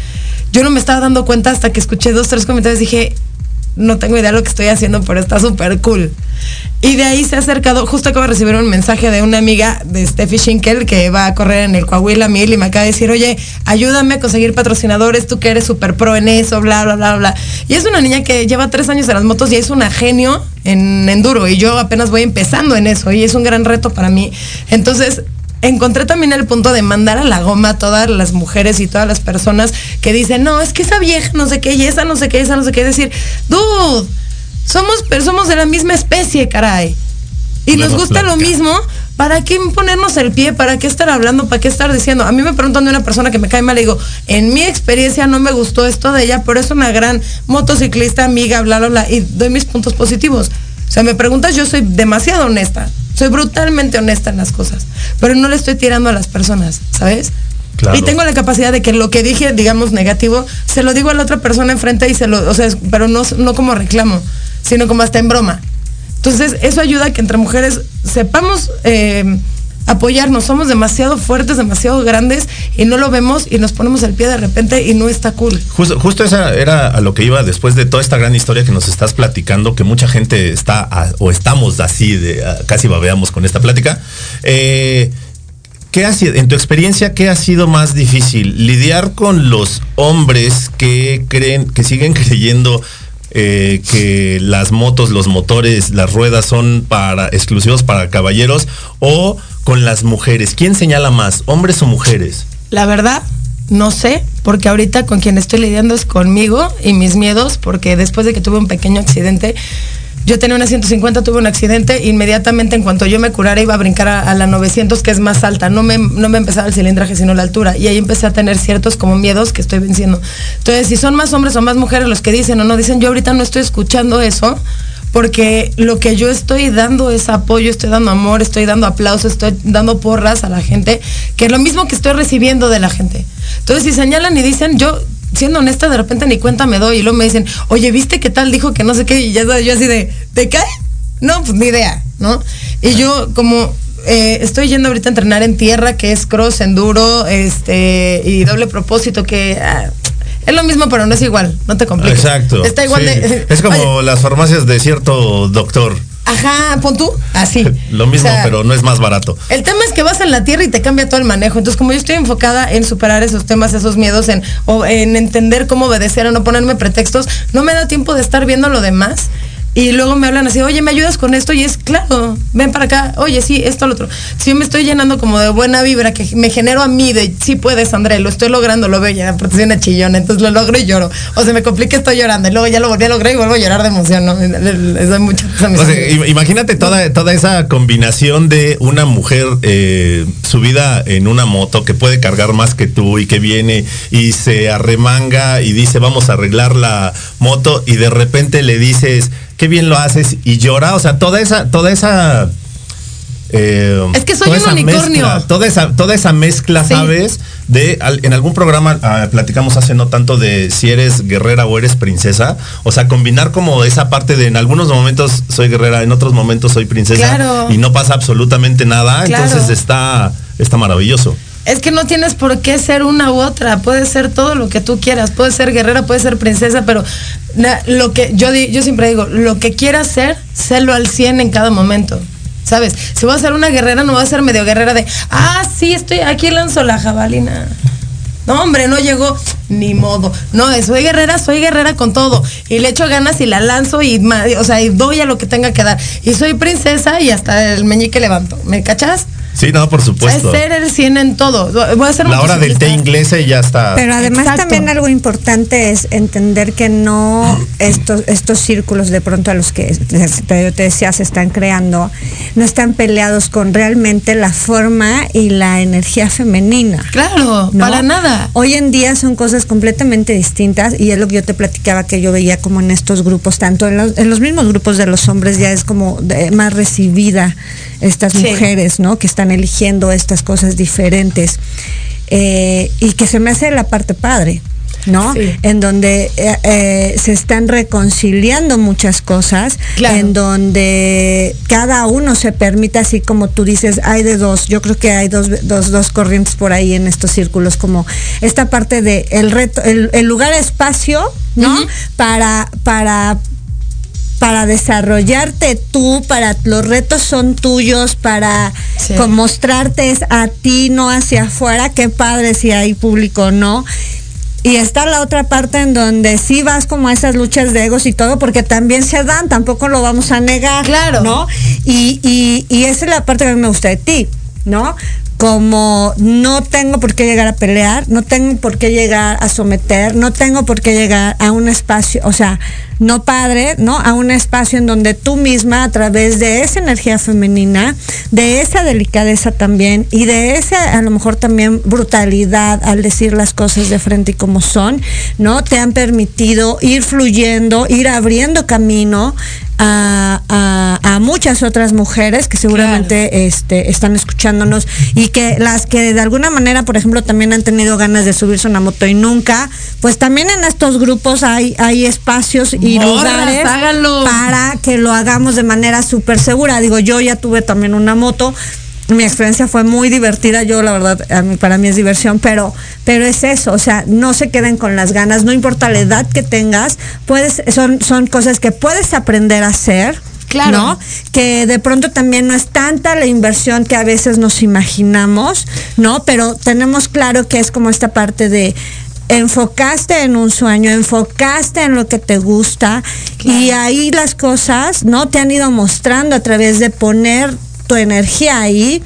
Yo no me estaba dando cuenta hasta que escuché dos, tres comentarios y dije, no tengo idea de lo que estoy haciendo, pero está súper cool. Y de ahí se ha acercado, justo acabo de recibir un mensaje de una amiga de Steffi Schinkel que va a correr en el Coahuila Mil y me acaba de decir, oye, ayúdame a conseguir patrocinadores, tú que eres súper pro en eso, bla, bla, bla, bla. Y es una niña que lleva tres años en las motos y es una genio en enduro y yo apenas voy empezando en eso y es un gran reto para mí. Entonces, encontré también el punto de mandar a la goma a todas las mujeres y todas las personas que dicen, no, es que esa vieja no sé qué, y esa no sé qué, esa no sé qué, decir, dude somos, somos de la misma especie, caray. Y nos gusta lo mismo. ¿Para qué ponernos el pie? ¿Para qué estar hablando? ¿Para qué estar diciendo? A mí me preguntan de una persona que me cae mal, le digo, en mi experiencia no me gustó esto de ella, pero es una gran motociclista, amiga, bla, bla, bla, y doy mis puntos positivos. O sea, me preguntas, yo soy demasiado honesta. Soy brutalmente honesta en las cosas, pero no le estoy tirando a las personas, ¿sabes? Y tengo la capacidad de que lo que dije, digamos, negativo, se lo digo a la otra persona enfrente y se lo, o sea, pero no, no como reclamo sino como hasta en broma. Entonces, eso ayuda a que entre mujeres sepamos eh, apoyarnos. Somos demasiado fuertes, demasiado grandes y no lo vemos y nos ponemos el pie de repente y no está cool. Justo, justo esa era a lo que iba después de toda esta gran historia que nos estás platicando, que mucha gente está o estamos así, casi babeamos con esta plática. Eh, ¿Qué ha sido, en tu experiencia, qué ha sido más difícil? ¿Lidiar con los hombres que creen, que siguen creyendo eh, que las motos, los motores, las ruedas son para exclusivos para caballeros o con las mujeres? ¿Quién señala más, hombres o mujeres? La verdad, no sé, porque ahorita con quien estoy lidiando es conmigo y mis miedos, porque después de que tuve un pequeño accidente, yo tenía una 150, tuve un accidente, inmediatamente en cuanto yo me curara iba a brincar a, la 900, que es más alta. No me, no me empezaba el cilindraje, sino la altura. Y ahí empecé a tener ciertos como miedos que estoy venciendo. Entonces, si son más hombres o más mujeres los que dicen o no dicen, yo ahorita no estoy escuchando eso, porque lo que yo estoy dando es apoyo, estoy dando amor, estoy dando aplausos, estoy dando porras a la gente, que es lo mismo que estoy recibiendo de la gente. Entonces, si señalan y dicen, yo siendo honesta, de repente ni cuenta me doy y luego me dicen, oye, ¿viste qué tal dijo que no sé qué? Y ya yo así de, ¿te cae? No, pues ni idea, ¿no? Y yo como eh, estoy yendo ahorita a entrenar en tierra, que es cross, enduro, este, y doble propósito, que ah, es lo mismo, pero no es igual, no te compliques. Exacto. Está igual de. Es como las farmacias de cierto doctor. Ajá, pon tú, así. Lo mismo, pero no es más barato. El tema es que vas en la tierra y te cambia todo el manejo. Entonces, como yo estoy enfocada en superar esos temas, esos miedos, en, o en entender cómo obedecer o no ponerme pretextos, no me da tiempo de estar viendo lo demás y luego me hablan así, oye, ¿me ayudas con esto? Y es, claro, ven para acá, oye, sí, esto, lo otro. Si yo me estoy llenando como de buena vibra, que me genero a mí de, sí puedes, André, lo estoy logrando, lo veo ya, porque soy una chillona, entonces lo logro y lloro. O se me complica, estoy llorando, y luego ya lo volví a lograr y vuelvo a llorar de emoción, ¿no? Les doy mucha Imagínate toda, toda esa combinación de una mujer eh, subida en una moto que puede cargar más que tú y que viene y se arremanga y dice, vamos a arreglar la moto y de repente le dices, qué bien lo haces y llora, o sea, toda esa, toda esa eh, es que soy un unicornio. toda esa, toda esa mezcla, ¿sabes? De en algún programa ah, platicamos hace no tanto de si eres guerrera o eres princesa. O sea, combinar como esa parte de en algunos momentos soy guerrera, en otros momentos soy princesa y no pasa absolutamente nada. Entonces está, está maravilloso. Es que no tienes por qué ser una u otra, puedes ser todo lo que tú quieras, puedes ser guerrera, puedes ser princesa, pero lo que yo, yo siempre digo, lo que quieras ser, sélo al 100 en cada momento. ¿Sabes? Si voy a ser una guerrera, no voy a ser medio guerrera de, ah, sí, estoy aquí lanzo la jabalina. No, hombre, no llegó ni modo. No, soy guerrera, soy guerrera con todo. Y le echo ganas y la lanzo y, o sea, y doy a lo que tenga que dar. Y soy princesa y hasta el meñique levanto. ¿Me cachas? Sí, no, por supuesto. Es ser el 100 en todo. Voy a hacer La hora del té inglés y ya está. Pero además también algo importante es entender que no estos, estos círculos de pronto a los que yo te decía se están creando, no están peleados con realmente la forma y la energía femenina. Claro, para nada. Hoy en día son cosas completamente distintas y es lo que yo te platicaba que yo veía como en estos grupos, tanto en los, en los mismos grupos de los hombres ya es como más recibida estas mujeres, ¿no? Que están eligiendo estas cosas diferentes. Eh, y que se me hace la parte padre. ¿no? En donde eh, eh, se están reconciliando muchas cosas, en donde cada uno se permite, así como tú dices, hay de dos, yo creo que hay dos, dos, dos corrientes por ahí en estos círculos, como esta parte de el reto, el, lugar espacio, ¿no? Para, para para desarrollarte tú, para los retos son tuyos, para mostrarte a ti, no hacia afuera, qué padre si hay público no. Y está la otra parte en donde sí vas como a esas luchas de egos y todo, porque también se dan, tampoco lo vamos a negar. Claro. ¿No? Y, y, y esa es la parte que a mí me gusta de ti, ¿no? Como no tengo por qué llegar a pelear, no tengo por qué llegar a someter, no tengo por qué llegar a un espacio, o sea, no padre, ¿no? A un espacio en donde tú misma, a través de esa energía femenina, de esa delicadeza también y de esa, a lo mejor también brutalidad al decir las cosas de frente y como son, ¿no? Te han permitido ir fluyendo, ir abriendo camino a, muchas otras mujeres que seguramente este, están escuchándonos y que las que de alguna manera, por ejemplo, también han tenido ganas de subirse a una moto y nunca, pues también en estos grupos hay, hay espacios y lugares para que lo hagamos de manera súper segura. Digo, yo ya tuve también una moto mi experiencia fue muy divertida, yo la verdad, para mí es diversión, pero, pero es eso, o sea, no se queden con las ganas, no importa la edad que tengas, puedes, son, son cosas que puedes aprender a hacer. Claro. ¿no? Que de pronto también no es tanta la inversión que a veces nos imaginamos, ¿no? Pero tenemos claro que es como esta parte de enfocaste en un sueño, enfocaste en lo que te gusta y ahí las cosas, ¿no? Te han ido mostrando a través de poner tu energía ahí,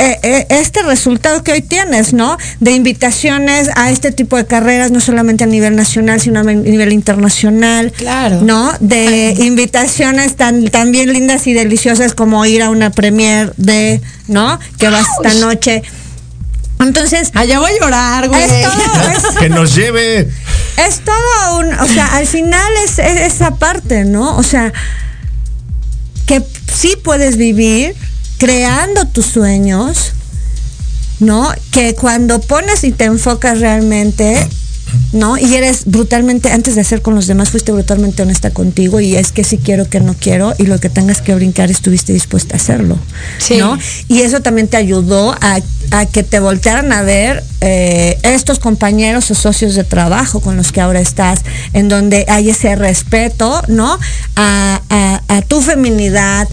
eh, eh, este resultado que hoy tienes, ¿no? De invitaciones a este tipo de carreras, no solamente a nivel nacional, sino a nivel internacional. Claro. ¿No? De invitaciones tan, tan bien lindas y deliciosas como ir a una premier de, ¿no? Que vas esta noche. Entonces. Allá voy a llorar, güey. que nos lleve. Es todo un. O sea, al final es esa parte, ¿no? O sea que sí puedes vivir creando tus sueños, ¿no? Que cuando pones y te enfocas realmente, ¿no? Y eres brutalmente, antes de hacer con los demás, fuiste brutalmente honesta contigo y es que si quiero, que no quiero, y lo que tengas que brincar estuviste dispuesta a hacerlo, ¿no? Y eso también te ayudó a, que te voltearan a ver eh, estos compañeros o socios de trabajo con los que ahora estás, en donde hay ese respeto, ¿no? a, a tu feminidad,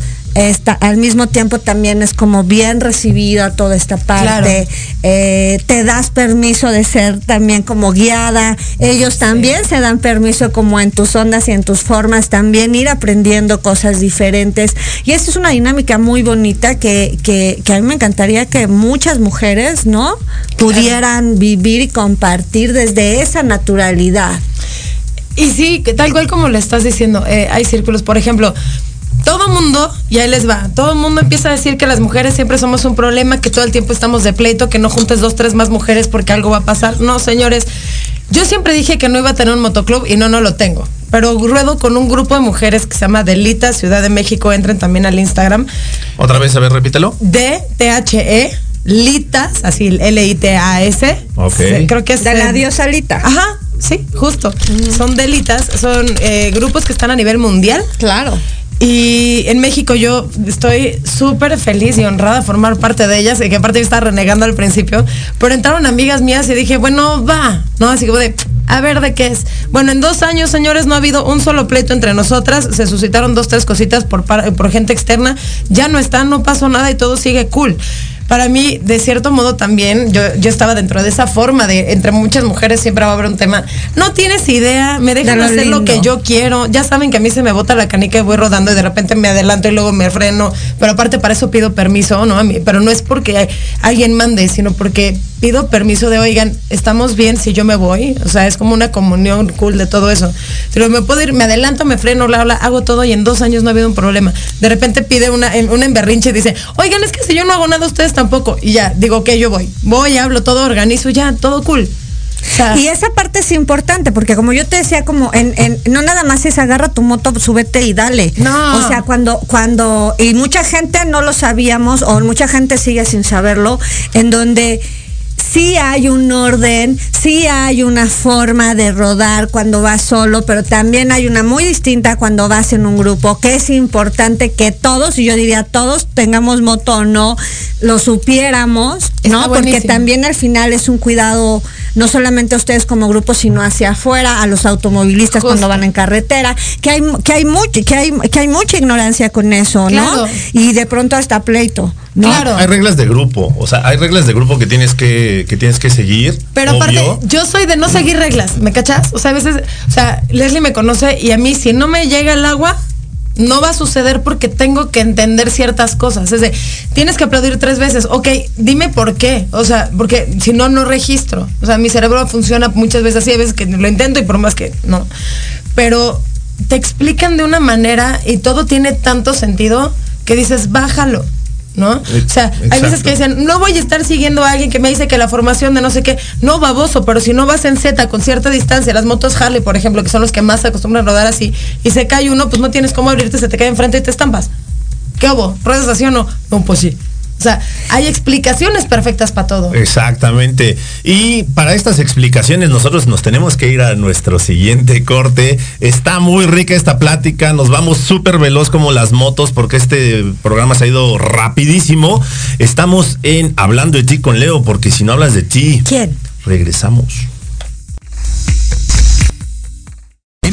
al mismo tiempo también es como bien recibida toda esta parte. Eh, te das permiso de ser también como guiada. Ellos también se dan permiso como en tus ondas y en tus formas también ir aprendiendo cosas diferentes. Y esta es una dinámica muy bonita que, que, a mí me encantaría que muchas mujeres, ¿no? Pudieran vivir y compartir desde esa naturalidad. Y sí, que tal cual como le estás diciendo, eh, hay círculos, por ejemplo, todo mundo, y ahí les va, todo el mundo empieza a decir que las mujeres siempre somos un problema, que todo el tiempo estamos de pleito, que no juntes dos, tres más mujeres porque algo va a pasar. No, señores, yo siempre dije que no iba a tener un motoclub y no, no lo tengo. Pero ruedo con un grupo de mujeres que se llama Delita, Ciudad de México, entren también al Instagram. Otra vez, a ver, repítelo. D-T-H-E, Litas, así L-I-T-A-S. Ok. creo que es de la diosa Lita. Ajá, sí, justo. Son delitas, son eh, grupos que están a nivel mundial. Claro. Y en México yo estoy súper feliz y honrada de formar parte de ellas, y que aparte yo estaba renegando al principio, pero entraron amigas mías y dije, bueno, va, ¿no? Así como de, a ver de qué es. Bueno, en dos años, señores, no ha habido un solo pleito entre nosotras, se suscitaron dos, tres cositas por, por gente externa, ya no están, no pasó nada y todo sigue cool para mí, de cierto modo también, yo, yo estaba dentro de esa forma de entre muchas mujeres siempre va a haber un tema. No tienes idea, me dejan hacer lo que yo quiero. Ya saben que a mí se me bota la canica y voy rodando y de repente me adelanto y luego me freno. Pero aparte para eso pido permiso, ¿no? A mí, pero no es porque alguien mande, sino porque pido permiso de, oigan, estamos bien si yo me voy. O sea, es como una comunión cool de todo eso. Pero me puedo ir, me adelanto, me freno, la, hago todo y en dos años no ha habido un problema. De repente pide una, una emberrinche y dice, oigan, es que si yo no hago nada, ustedes tampoco. Y ya, digo, que yo voy. Voy, hablo, todo organizo, ya, todo cool. y esa parte es importante, porque como yo te decía, como en, en, no nada más es agarra tu moto, súbete y dale. No. O sea, cuando, cuando, y mucha gente no lo sabíamos, o mucha gente sigue sin saberlo, en donde sí hay un orden, sí hay una forma de rodar cuando vas solo, pero también hay una muy distinta cuando vas en un grupo, que es importante que todos, y yo diría todos, tengamos moto o no, lo supiéramos, ¿no? Porque también al final es un cuidado no solamente a ustedes como grupo, sino hacia afuera, a los automovilistas cuando van en carretera, que hay, que hay mucho, que hay, que hay mucha ignorancia con eso, ¿no? Y de pronto hasta pleito. Claro. Hay reglas de grupo, o sea, hay reglas de grupo que tienes que, que tienes que seguir. Pero aparte, yo soy de no seguir reglas, ¿me cachas? O sea, a veces, o sea, Leslie me conoce y a mí si no me llega el agua, no va a suceder porque tengo que entender ciertas cosas. Es de, tienes que aplaudir tres veces. Ok, dime por qué. O sea, porque si no, no registro. O sea, mi cerebro funciona muchas veces así, a veces que lo intento y por más que no. Pero te explican de una manera y todo tiene tanto sentido que dices, bájalo. ¿No? O sea, hay veces que dicen, no voy a estar siguiendo a alguien que me dice que la formación de no sé qué, no baboso, pero si no vas en Z con cierta distancia, las motos Harley, por ejemplo, que son los que más se acostumbran a rodar así, y se cae uno, pues no tienes cómo abrirte, se te cae enfrente y te estampas. ¿Qué hubo? ¿Ruedas así o no? No, pues sí. O sea, hay explicaciones perfectas para todo. Exactamente. Y para estas explicaciones nosotros nos tenemos que ir a nuestro siguiente corte. Está muy rica esta plática, nos vamos súper veloz como las motos porque este programa se ha ido rapidísimo. Estamos en Hablando de ti con Leo porque si no hablas de ti... ¿Quién? Regresamos.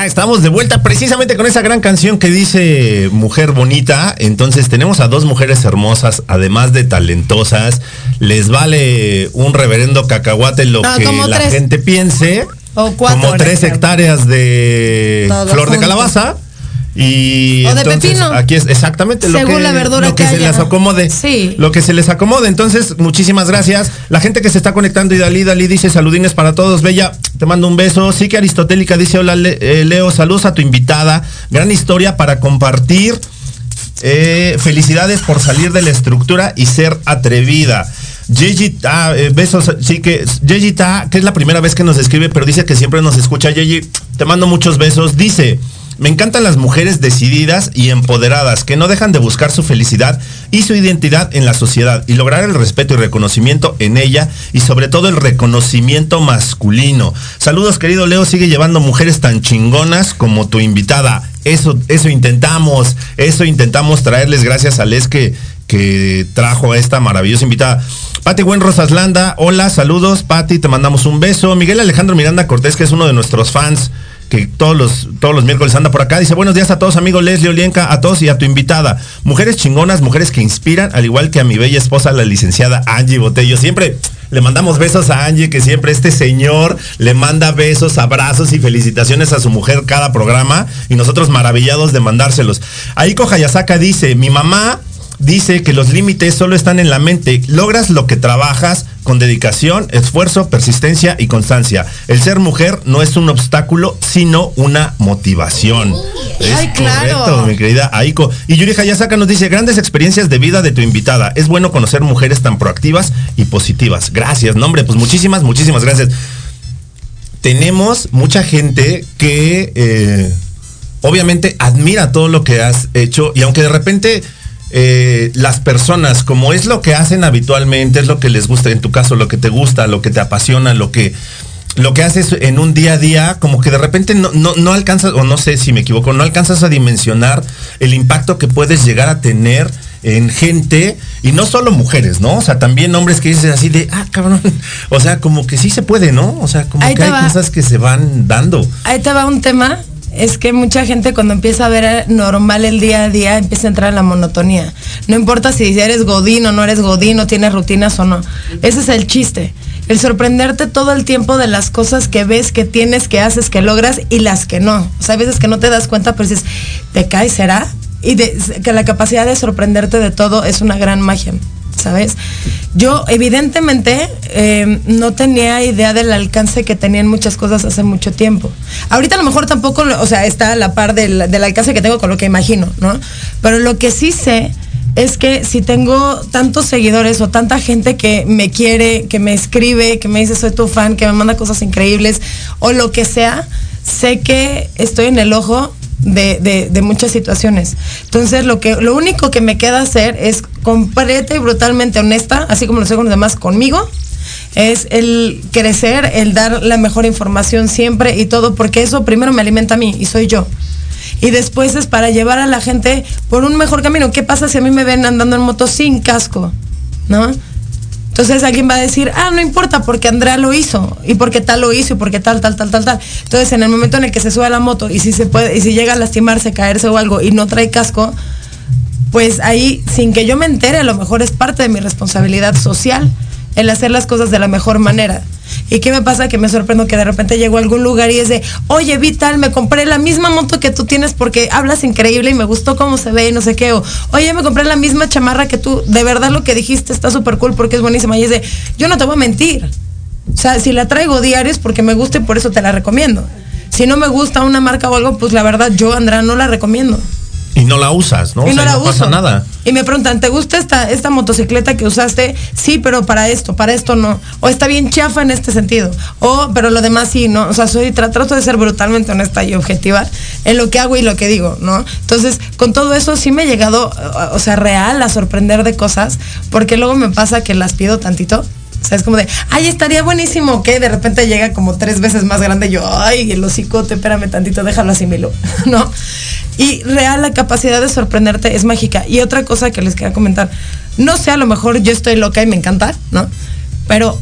Ya estamos de vuelta precisamente con esa gran canción que dice Mujer Bonita. Entonces tenemos a dos mujeres hermosas, además de talentosas. Les vale un reverendo cacahuate lo que la gente piense. como tres hectáreas de flor de calabaza. Y O de entonces, pepino. aquí es exactamente lo Según que, la verdura lo que, que se les acomode. Sí. Lo que se les acomode. Entonces, muchísimas gracias. La gente que se está conectando y Dalí, Dalí dice saludines para todos. Bella, te mando un beso. Sí que Aristotélica dice, hola eh, Leo, saludos a tu invitada. Gran historia para compartir. Eh, felicidades por salir de la estructura y ser atrevida. Yeji, ah, eh, besos, sí que Ta, que es la primera vez que nos escribe, pero dice que siempre nos escucha. Yeji, te mando muchos besos. Dice, me encantan las mujeres decididas y empoderadas, que no dejan de buscar su felicidad y su identidad en la sociedad y lograr el respeto y reconocimiento en ella y sobre todo el reconocimiento masculino. Saludos querido Leo, sigue llevando mujeres tan chingonas como tu invitada. Eso, eso intentamos, eso intentamos traerles gracias a Les que, que trajo a esta maravillosa invitada. Pati Buen Rosas Landa, hola, saludos, Pati, te mandamos un beso. Miguel Alejandro Miranda Cortés, que es uno de nuestros fans, que todos los, todos los miércoles anda por acá, dice buenos días a todos, amigo Leslie Olienka, a todos y a tu invitada. Mujeres chingonas, mujeres que inspiran, al igual que a mi bella esposa, la licenciada Angie Botello. Siempre le mandamos besos a Angie, que siempre este señor le manda besos, abrazos y felicitaciones a su mujer cada programa y nosotros maravillados de mandárselos. Aiko Hayasaka dice, mi mamá dice que los límites solo están en la mente. Logras lo que trabajas con dedicación, esfuerzo, persistencia y constancia. El ser mujer no es un obstáculo, sino una motivación. Es Ay, claro. correcto, mi querida Aiko. Y Yuri Hayasaka nos dice, grandes experiencias de vida de tu invitada. Es bueno conocer mujeres tan proactivas y positivas. Gracias, no, hombre, pues muchísimas, muchísimas gracias. Tenemos mucha gente que eh, obviamente admira todo lo que has hecho y aunque de repente eh, las personas, como es lo que hacen habitualmente, es lo que les gusta, en tu caso, lo que te gusta, lo que te apasiona, lo que, lo que haces en un día a día, como que de repente no, no, no alcanzas, o no sé si me equivoco, no alcanzas a dimensionar el impacto que puedes llegar a tener en gente, y no solo mujeres, ¿no? O sea, también hombres que dices así de, ah, cabrón, o sea, como que sí se puede, ¿no? O sea, como Ahí que hay va. cosas que se van dando. Ahí te va un tema. Es que mucha gente cuando empieza a ver normal el día a día empieza a entrar en la monotonía. No importa si eres godín o no eres godín o tienes rutinas o no. Ese es el chiste. El sorprenderte todo el tiempo de las cosas que ves, que tienes, que haces, que logras y las que no. O sea, hay veces que no te das cuenta, pero dices, ¿te cae? ¿Será? Y que la capacidad de sorprenderte de todo es una gran magia. ¿Sabes? Yo evidentemente eh, no tenía idea del alcance que tenían muchas cosas hace mucho tiempo. Ahorita a lo mejor tampoco, o sea, está a la par del, del alcance que tengo con lo que imagino, ¿no? Pero lo que sí sé es que si tengo tantos seguidores o tanta gente que me quiere, que me escribe, que me dice soy tu fan, que me manda cosas increíbles o lo que sea, sé que estoy en el ojo de, de- muchas situaciones. Entonces, lo, que, lo único que me queda hacer es completa y brutalmente honesta, así como lo soy con los demás conmigo, es el crecer, el dar la mejor información siempre y todo, porque eso primero me alimenta a mí y soy yo. Y después es para llevar a la gente por un mejor camino. ¿Qué pasa si a mí me ven andando en moto sin casco? ¿No? Entonces alguien va a decir, ah, no importa, porque Andrea lo hizo, y porque tal lo hizo, y porque tal, tal, tal, tal, tal. Entonces, en el momento en el que se sube a la moto y si se puede, y si llega a lastimarse, caerse o algo y no trae casco, pues ahí, sin que yo me entere, a lo mejor es parte de mi responsabilidad social el hacer las cosas de la mejor manera. ¿Y qué me pasa? Que me sorprendo que de repente llego a algún lugar y es de, oye, Vital, me compré la misma moto que tú tienes porque hablas increíble y me gustó cómo se ve y no sé qué. O, oye, me compré la misma chamarra que tú. De verdad lo que dijiste está súper cool porque es buenísima. Y es de, yo no te voy a mentir. O sea, si la traigo diario es porque me gusta y por eso te la recomiendo. Si no me gusta una marca o algo, pues la verdad yo, Andrea, no la recomiendo. Y no la usas, ¿no? Y O no sea, la no pasa nada. Y me preguntan, ¿te gusta esta, esta motocicleta que usaste? Sí, pero para esto, para esto no. O está bien chafa en este sentido. O, pero lo demás sí, ¿no? O sea, soy, tra- trato de ser brutalmente honesta y objetiva en lo que hago y lo que digo, ¿no? Entonces, con todo eso sí me he llegado, o sea, real a sorprender de cosas, porque luego me pasa que las pido tantito. O sea, es como de, ay, estaría buenísimo que de repente llega como tres veces más grande. Yo, ay, el hocicote, espérame tantito, déjalo asimilo, ¿no? Y real, la capacidad de sorprenderte es mágica. Y otra cosa que les quería comentar, no sé, a lo mejor yo estoy loca y me encanta, ¿no? Pero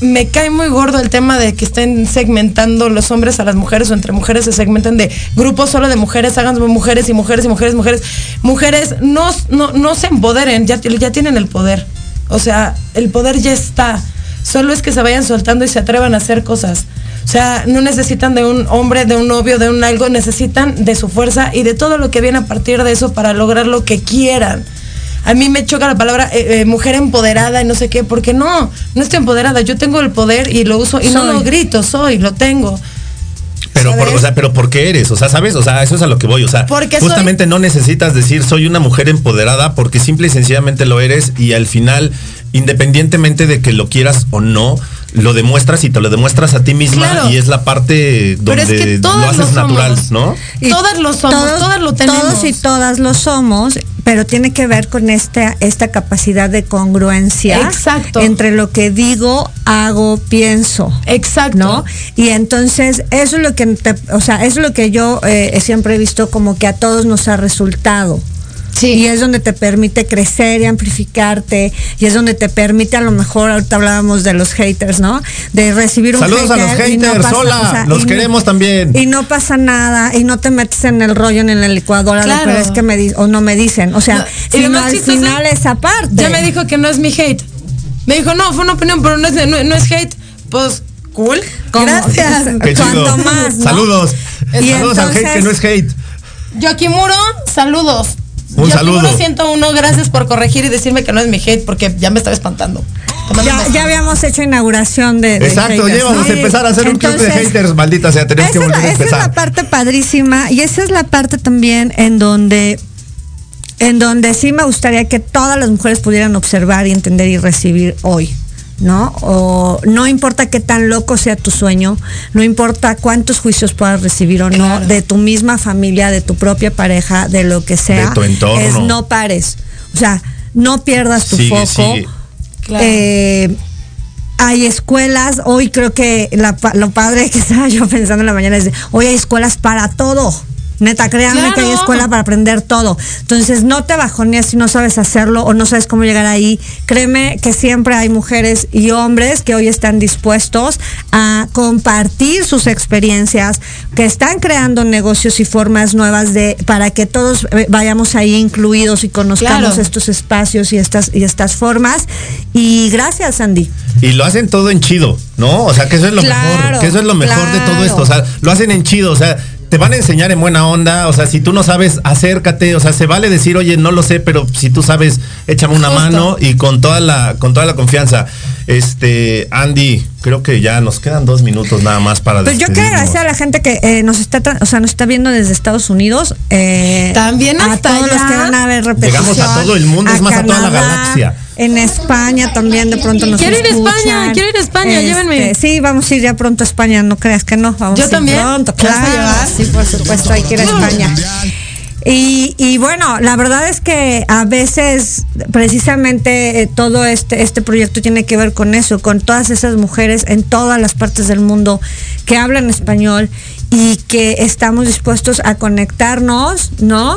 me cae muy gordo el tema de que estén segmentando los hombres a las mujeres o entre mujeres se segmenten de grupos solo de mujeres, hagan mujeres y mujeres y mujeres, mujeres. Mujeres, no, no, no se empoderen, ya, ya tienen el poder. O sea, el poder ya está. Solo es que se vayan soltando y se atrevan a hacer cosas. O sea, no necesitan de un hombre, de un novio, de un algo, necesitan de su fuerza y de todo lo que viene a partir de eso para lograr lo que quieran. A mí me choca la palabra eh, eh, mujer empoderada y no sé qué, porque no, no estoy empoderada. Yo tengo el poder y lo uso y no lo grito, soy, lo tengo. Pero por, o sea, pero ¿por qué eres? O sea, ¿sabes? O sea, eso es a lo que voy. O sea, justamente no necesitas decir soy una mujer empoderada porque simple y sencillamente lo eres y al final, independientemente de que lo quieras o no, lo demuestras y te lo demuestras a ti misma y es la parte donde lo haces natural, ¿no? todas lo somos, todas lo tenemos. Todos y todas lo somos pero tiene que ver con esta, esta capacidad de congruencia Exacto. entre lo que digo, hago, pienso. Exacto. ¿No? Y entonces, eso es lo que, o sea, eso es lo que yo eh, siempre he visto como que a todos nos ha resultado. Y es donde te permite crecer y amplificarte. Y es donde te permite, a lo mejor, ahorita hablábamos de los haters, ¿no? De recibir un Saludos a los haters, hola, los queremos también. Y no pasa nada, y no te metes en el rollo ni en el licuadora, claro. pero es que me o no me dicen. O sea, no, al final esa parte. Ya me dijo que no es mi hate. Me dijo, no, fue una opinión, pero no es, no, es hate. Pues cool. Gracias. Cuanto más. Saludos. saludos al hate que no es hate. Muro, saludos. Un Yo saludo. 101, gracias por corregir y decirme que no es mi hate porque ya me estaba espantando. Ya, habíamos hecho inauguración de, Exacto, ya vamos a empezar a hacer un club de haters, maldita sea, tenemos que volver a empezar. Esa es la parte padrísima y esa es la parte también en donde en donde sí me gustaría que todas las mujeres pudieran observar y entender y recibir hoy. ¿No? O no importa qué tan loco sea tu sueño, no importa cuántos juicios puedas recibir o no, de tu misma familia, de tu propia pareja, de lo que sea, de tu entorno. es no pares. O sea, no pierdas tu foco. Eh, hay escuelas, hoy creo que lo padre que estaba yo pensando en la mañana es, hoy hay escuelas para todo. Neta, créanme que hay escuela para aprender todo. Entonces, no te bajonees si no sabes hacerlo o no sabes cómo llegar ahí. Créeme que siempre hay mujeres y hombres que hoy están dispuestos a compartir sus experiencias, que están creando negocios y formas nuevas de para que todos eh, vayamos ahí incluidos y conozcamos estos espacios y estas y estas formas. Y gracias, Andy. Y lo hacen todo en chido, ¿no? O sea, que eso es lo mejor, que eso es lo mejor de todo esto. O sea, lo hacen en chido, o sea, te van a enseñar en buena onda, o sea, si tú no sabes, acércate, o sea, se vale decir, oye, no lo sé, pero si tú sabes, échame una mano y con toda la, con toda la confianza. Este, Andy, creo que ya nos quedan dos minutos nada más para Pues yo quiero agradecer a la gente que eh, nos está, o sea, nos está viendo desde Estados Unidos. Eh, También hasta a todos los que van a ver Llegamos a todo el mundo, es más a toda la galaxia en España también de pronto nos Quiero ir a España, quiero ir a España, este, llévenme. Sí, vamos a ir ya pronto a España, no creas que no, vamos Yo también. pronto, claro. Sí, por supuesto, hay que ir a España. Y, y, bueno, la verdad es que a veces precisamente eh, todo este, este proyecto tiene que ver con eso, con todas esas mujeres en todas las partes del mundo que hablan español y que estamos dispuestos a conectarnos, ¿no?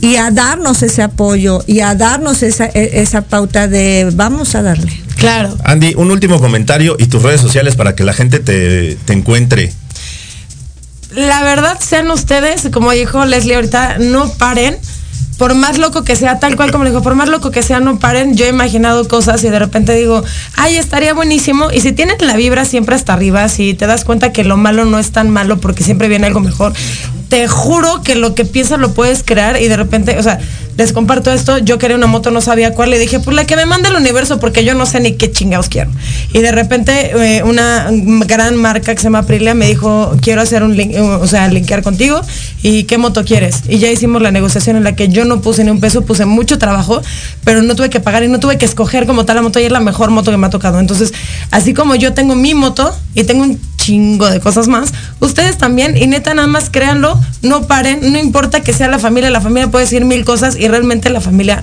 y a darnos ese apoyo y a darnos esa, e, esa pauta de vamos a darle. Claro. Andy, un último comentario y tus redes sociales para que la gente te, te encuentre. La verdad, sean ustedes, como dijo Leslie ahorita, no paren por más loco que sea, tal cual como dijo, por más loco que sea, no paren. Yo he imaginado cosas y de repente digo, ay, estaría buenísimo. Y si tienes la vibra siempre hasta arriba, si te das cuenta que lo malo no es tan malo porque siempre viene algo mejor, te juro que lo que piensas lo puedes crear y de repente, o sea, les comparto esto, yo quería una moto, no sabía cuál, le dije, pues la que me manda el universo, porque yo no sé ni qué chingados quiero. Y de repente eh, una gran marca que se llama Aprilia me dijo, quiero hacer un link, o sea, linkear contigo, y qué moto quieres. Y ya hicimos la negociación en la que yo no puse ni un peso, puse mucho trabajo, pero no tuve que pagar y no tuve que escoger como tal la moto y es la mejor moto que me ha tocado. Entonces, así como yo tengo mi moto y tengo un chingo de cosas más. Ustedes también, y neta, nada más créanlo, no paren, no importa que sea la familia, la familia puede decir mil cosas y realmente la familia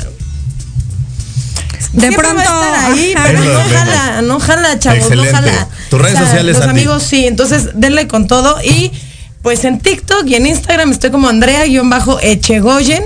de pronto. ahí, pero no jala, no jala, chavos, no jala. Tus redes sociales, Los amigos sí, entonces denle con todo y pues en TikTok y en Instagram estoy como Andrea-Echegoyen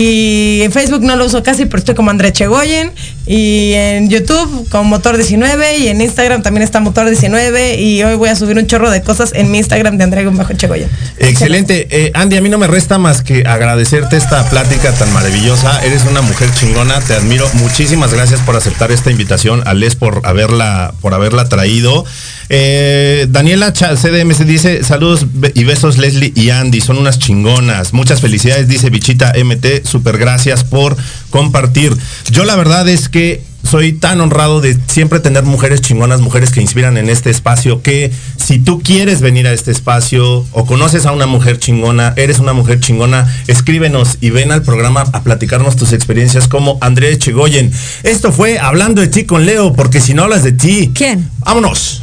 Y en Facebook no lo uso casi, pero estoy como André Chegoyen. Y en YouTube como Motor 19. Y en Instagram también está Motor 19. Y hoy voy a subir un chorro de cosas en mi Instagram de André Bajo Chegoyen. Excelente. Eh, Andy, a mí no me resta más que agradecerte esta plática tan maravillosa. Eres una mujer chingona, te admiro. Muchísimas gracias por aceptar esta invitación. A Les por haberla, por haberla traído. Eh, Daniela CDMS dice, saludos y besos Leslie y Andy, son unas chingonas. Muchas felicidades, dice Bichita MT, super gracias por compartir. Yo la verdad es que soy tan honrado de siempre tener mujeres chingonas, mujeres que inspiran en este espacio, que si tú quieres venir a este espacio o conoces a una mujer chingona, eres una mujer chingona, escríbenos y ven al programa a platicarnos tus experiencias como Andrea Chigoyen. Esto fue Hablando de ti con Leo, porque si no hablas de ti... ¿Quién? Vámonos.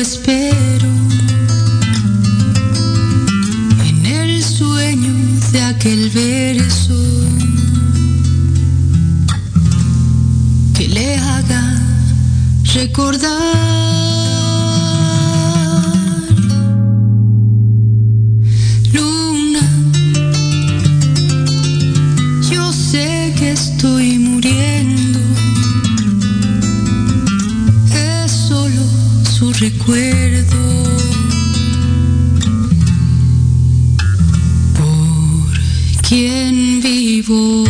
espero en el sueño de aquel verso que le haga recordar. Vivo.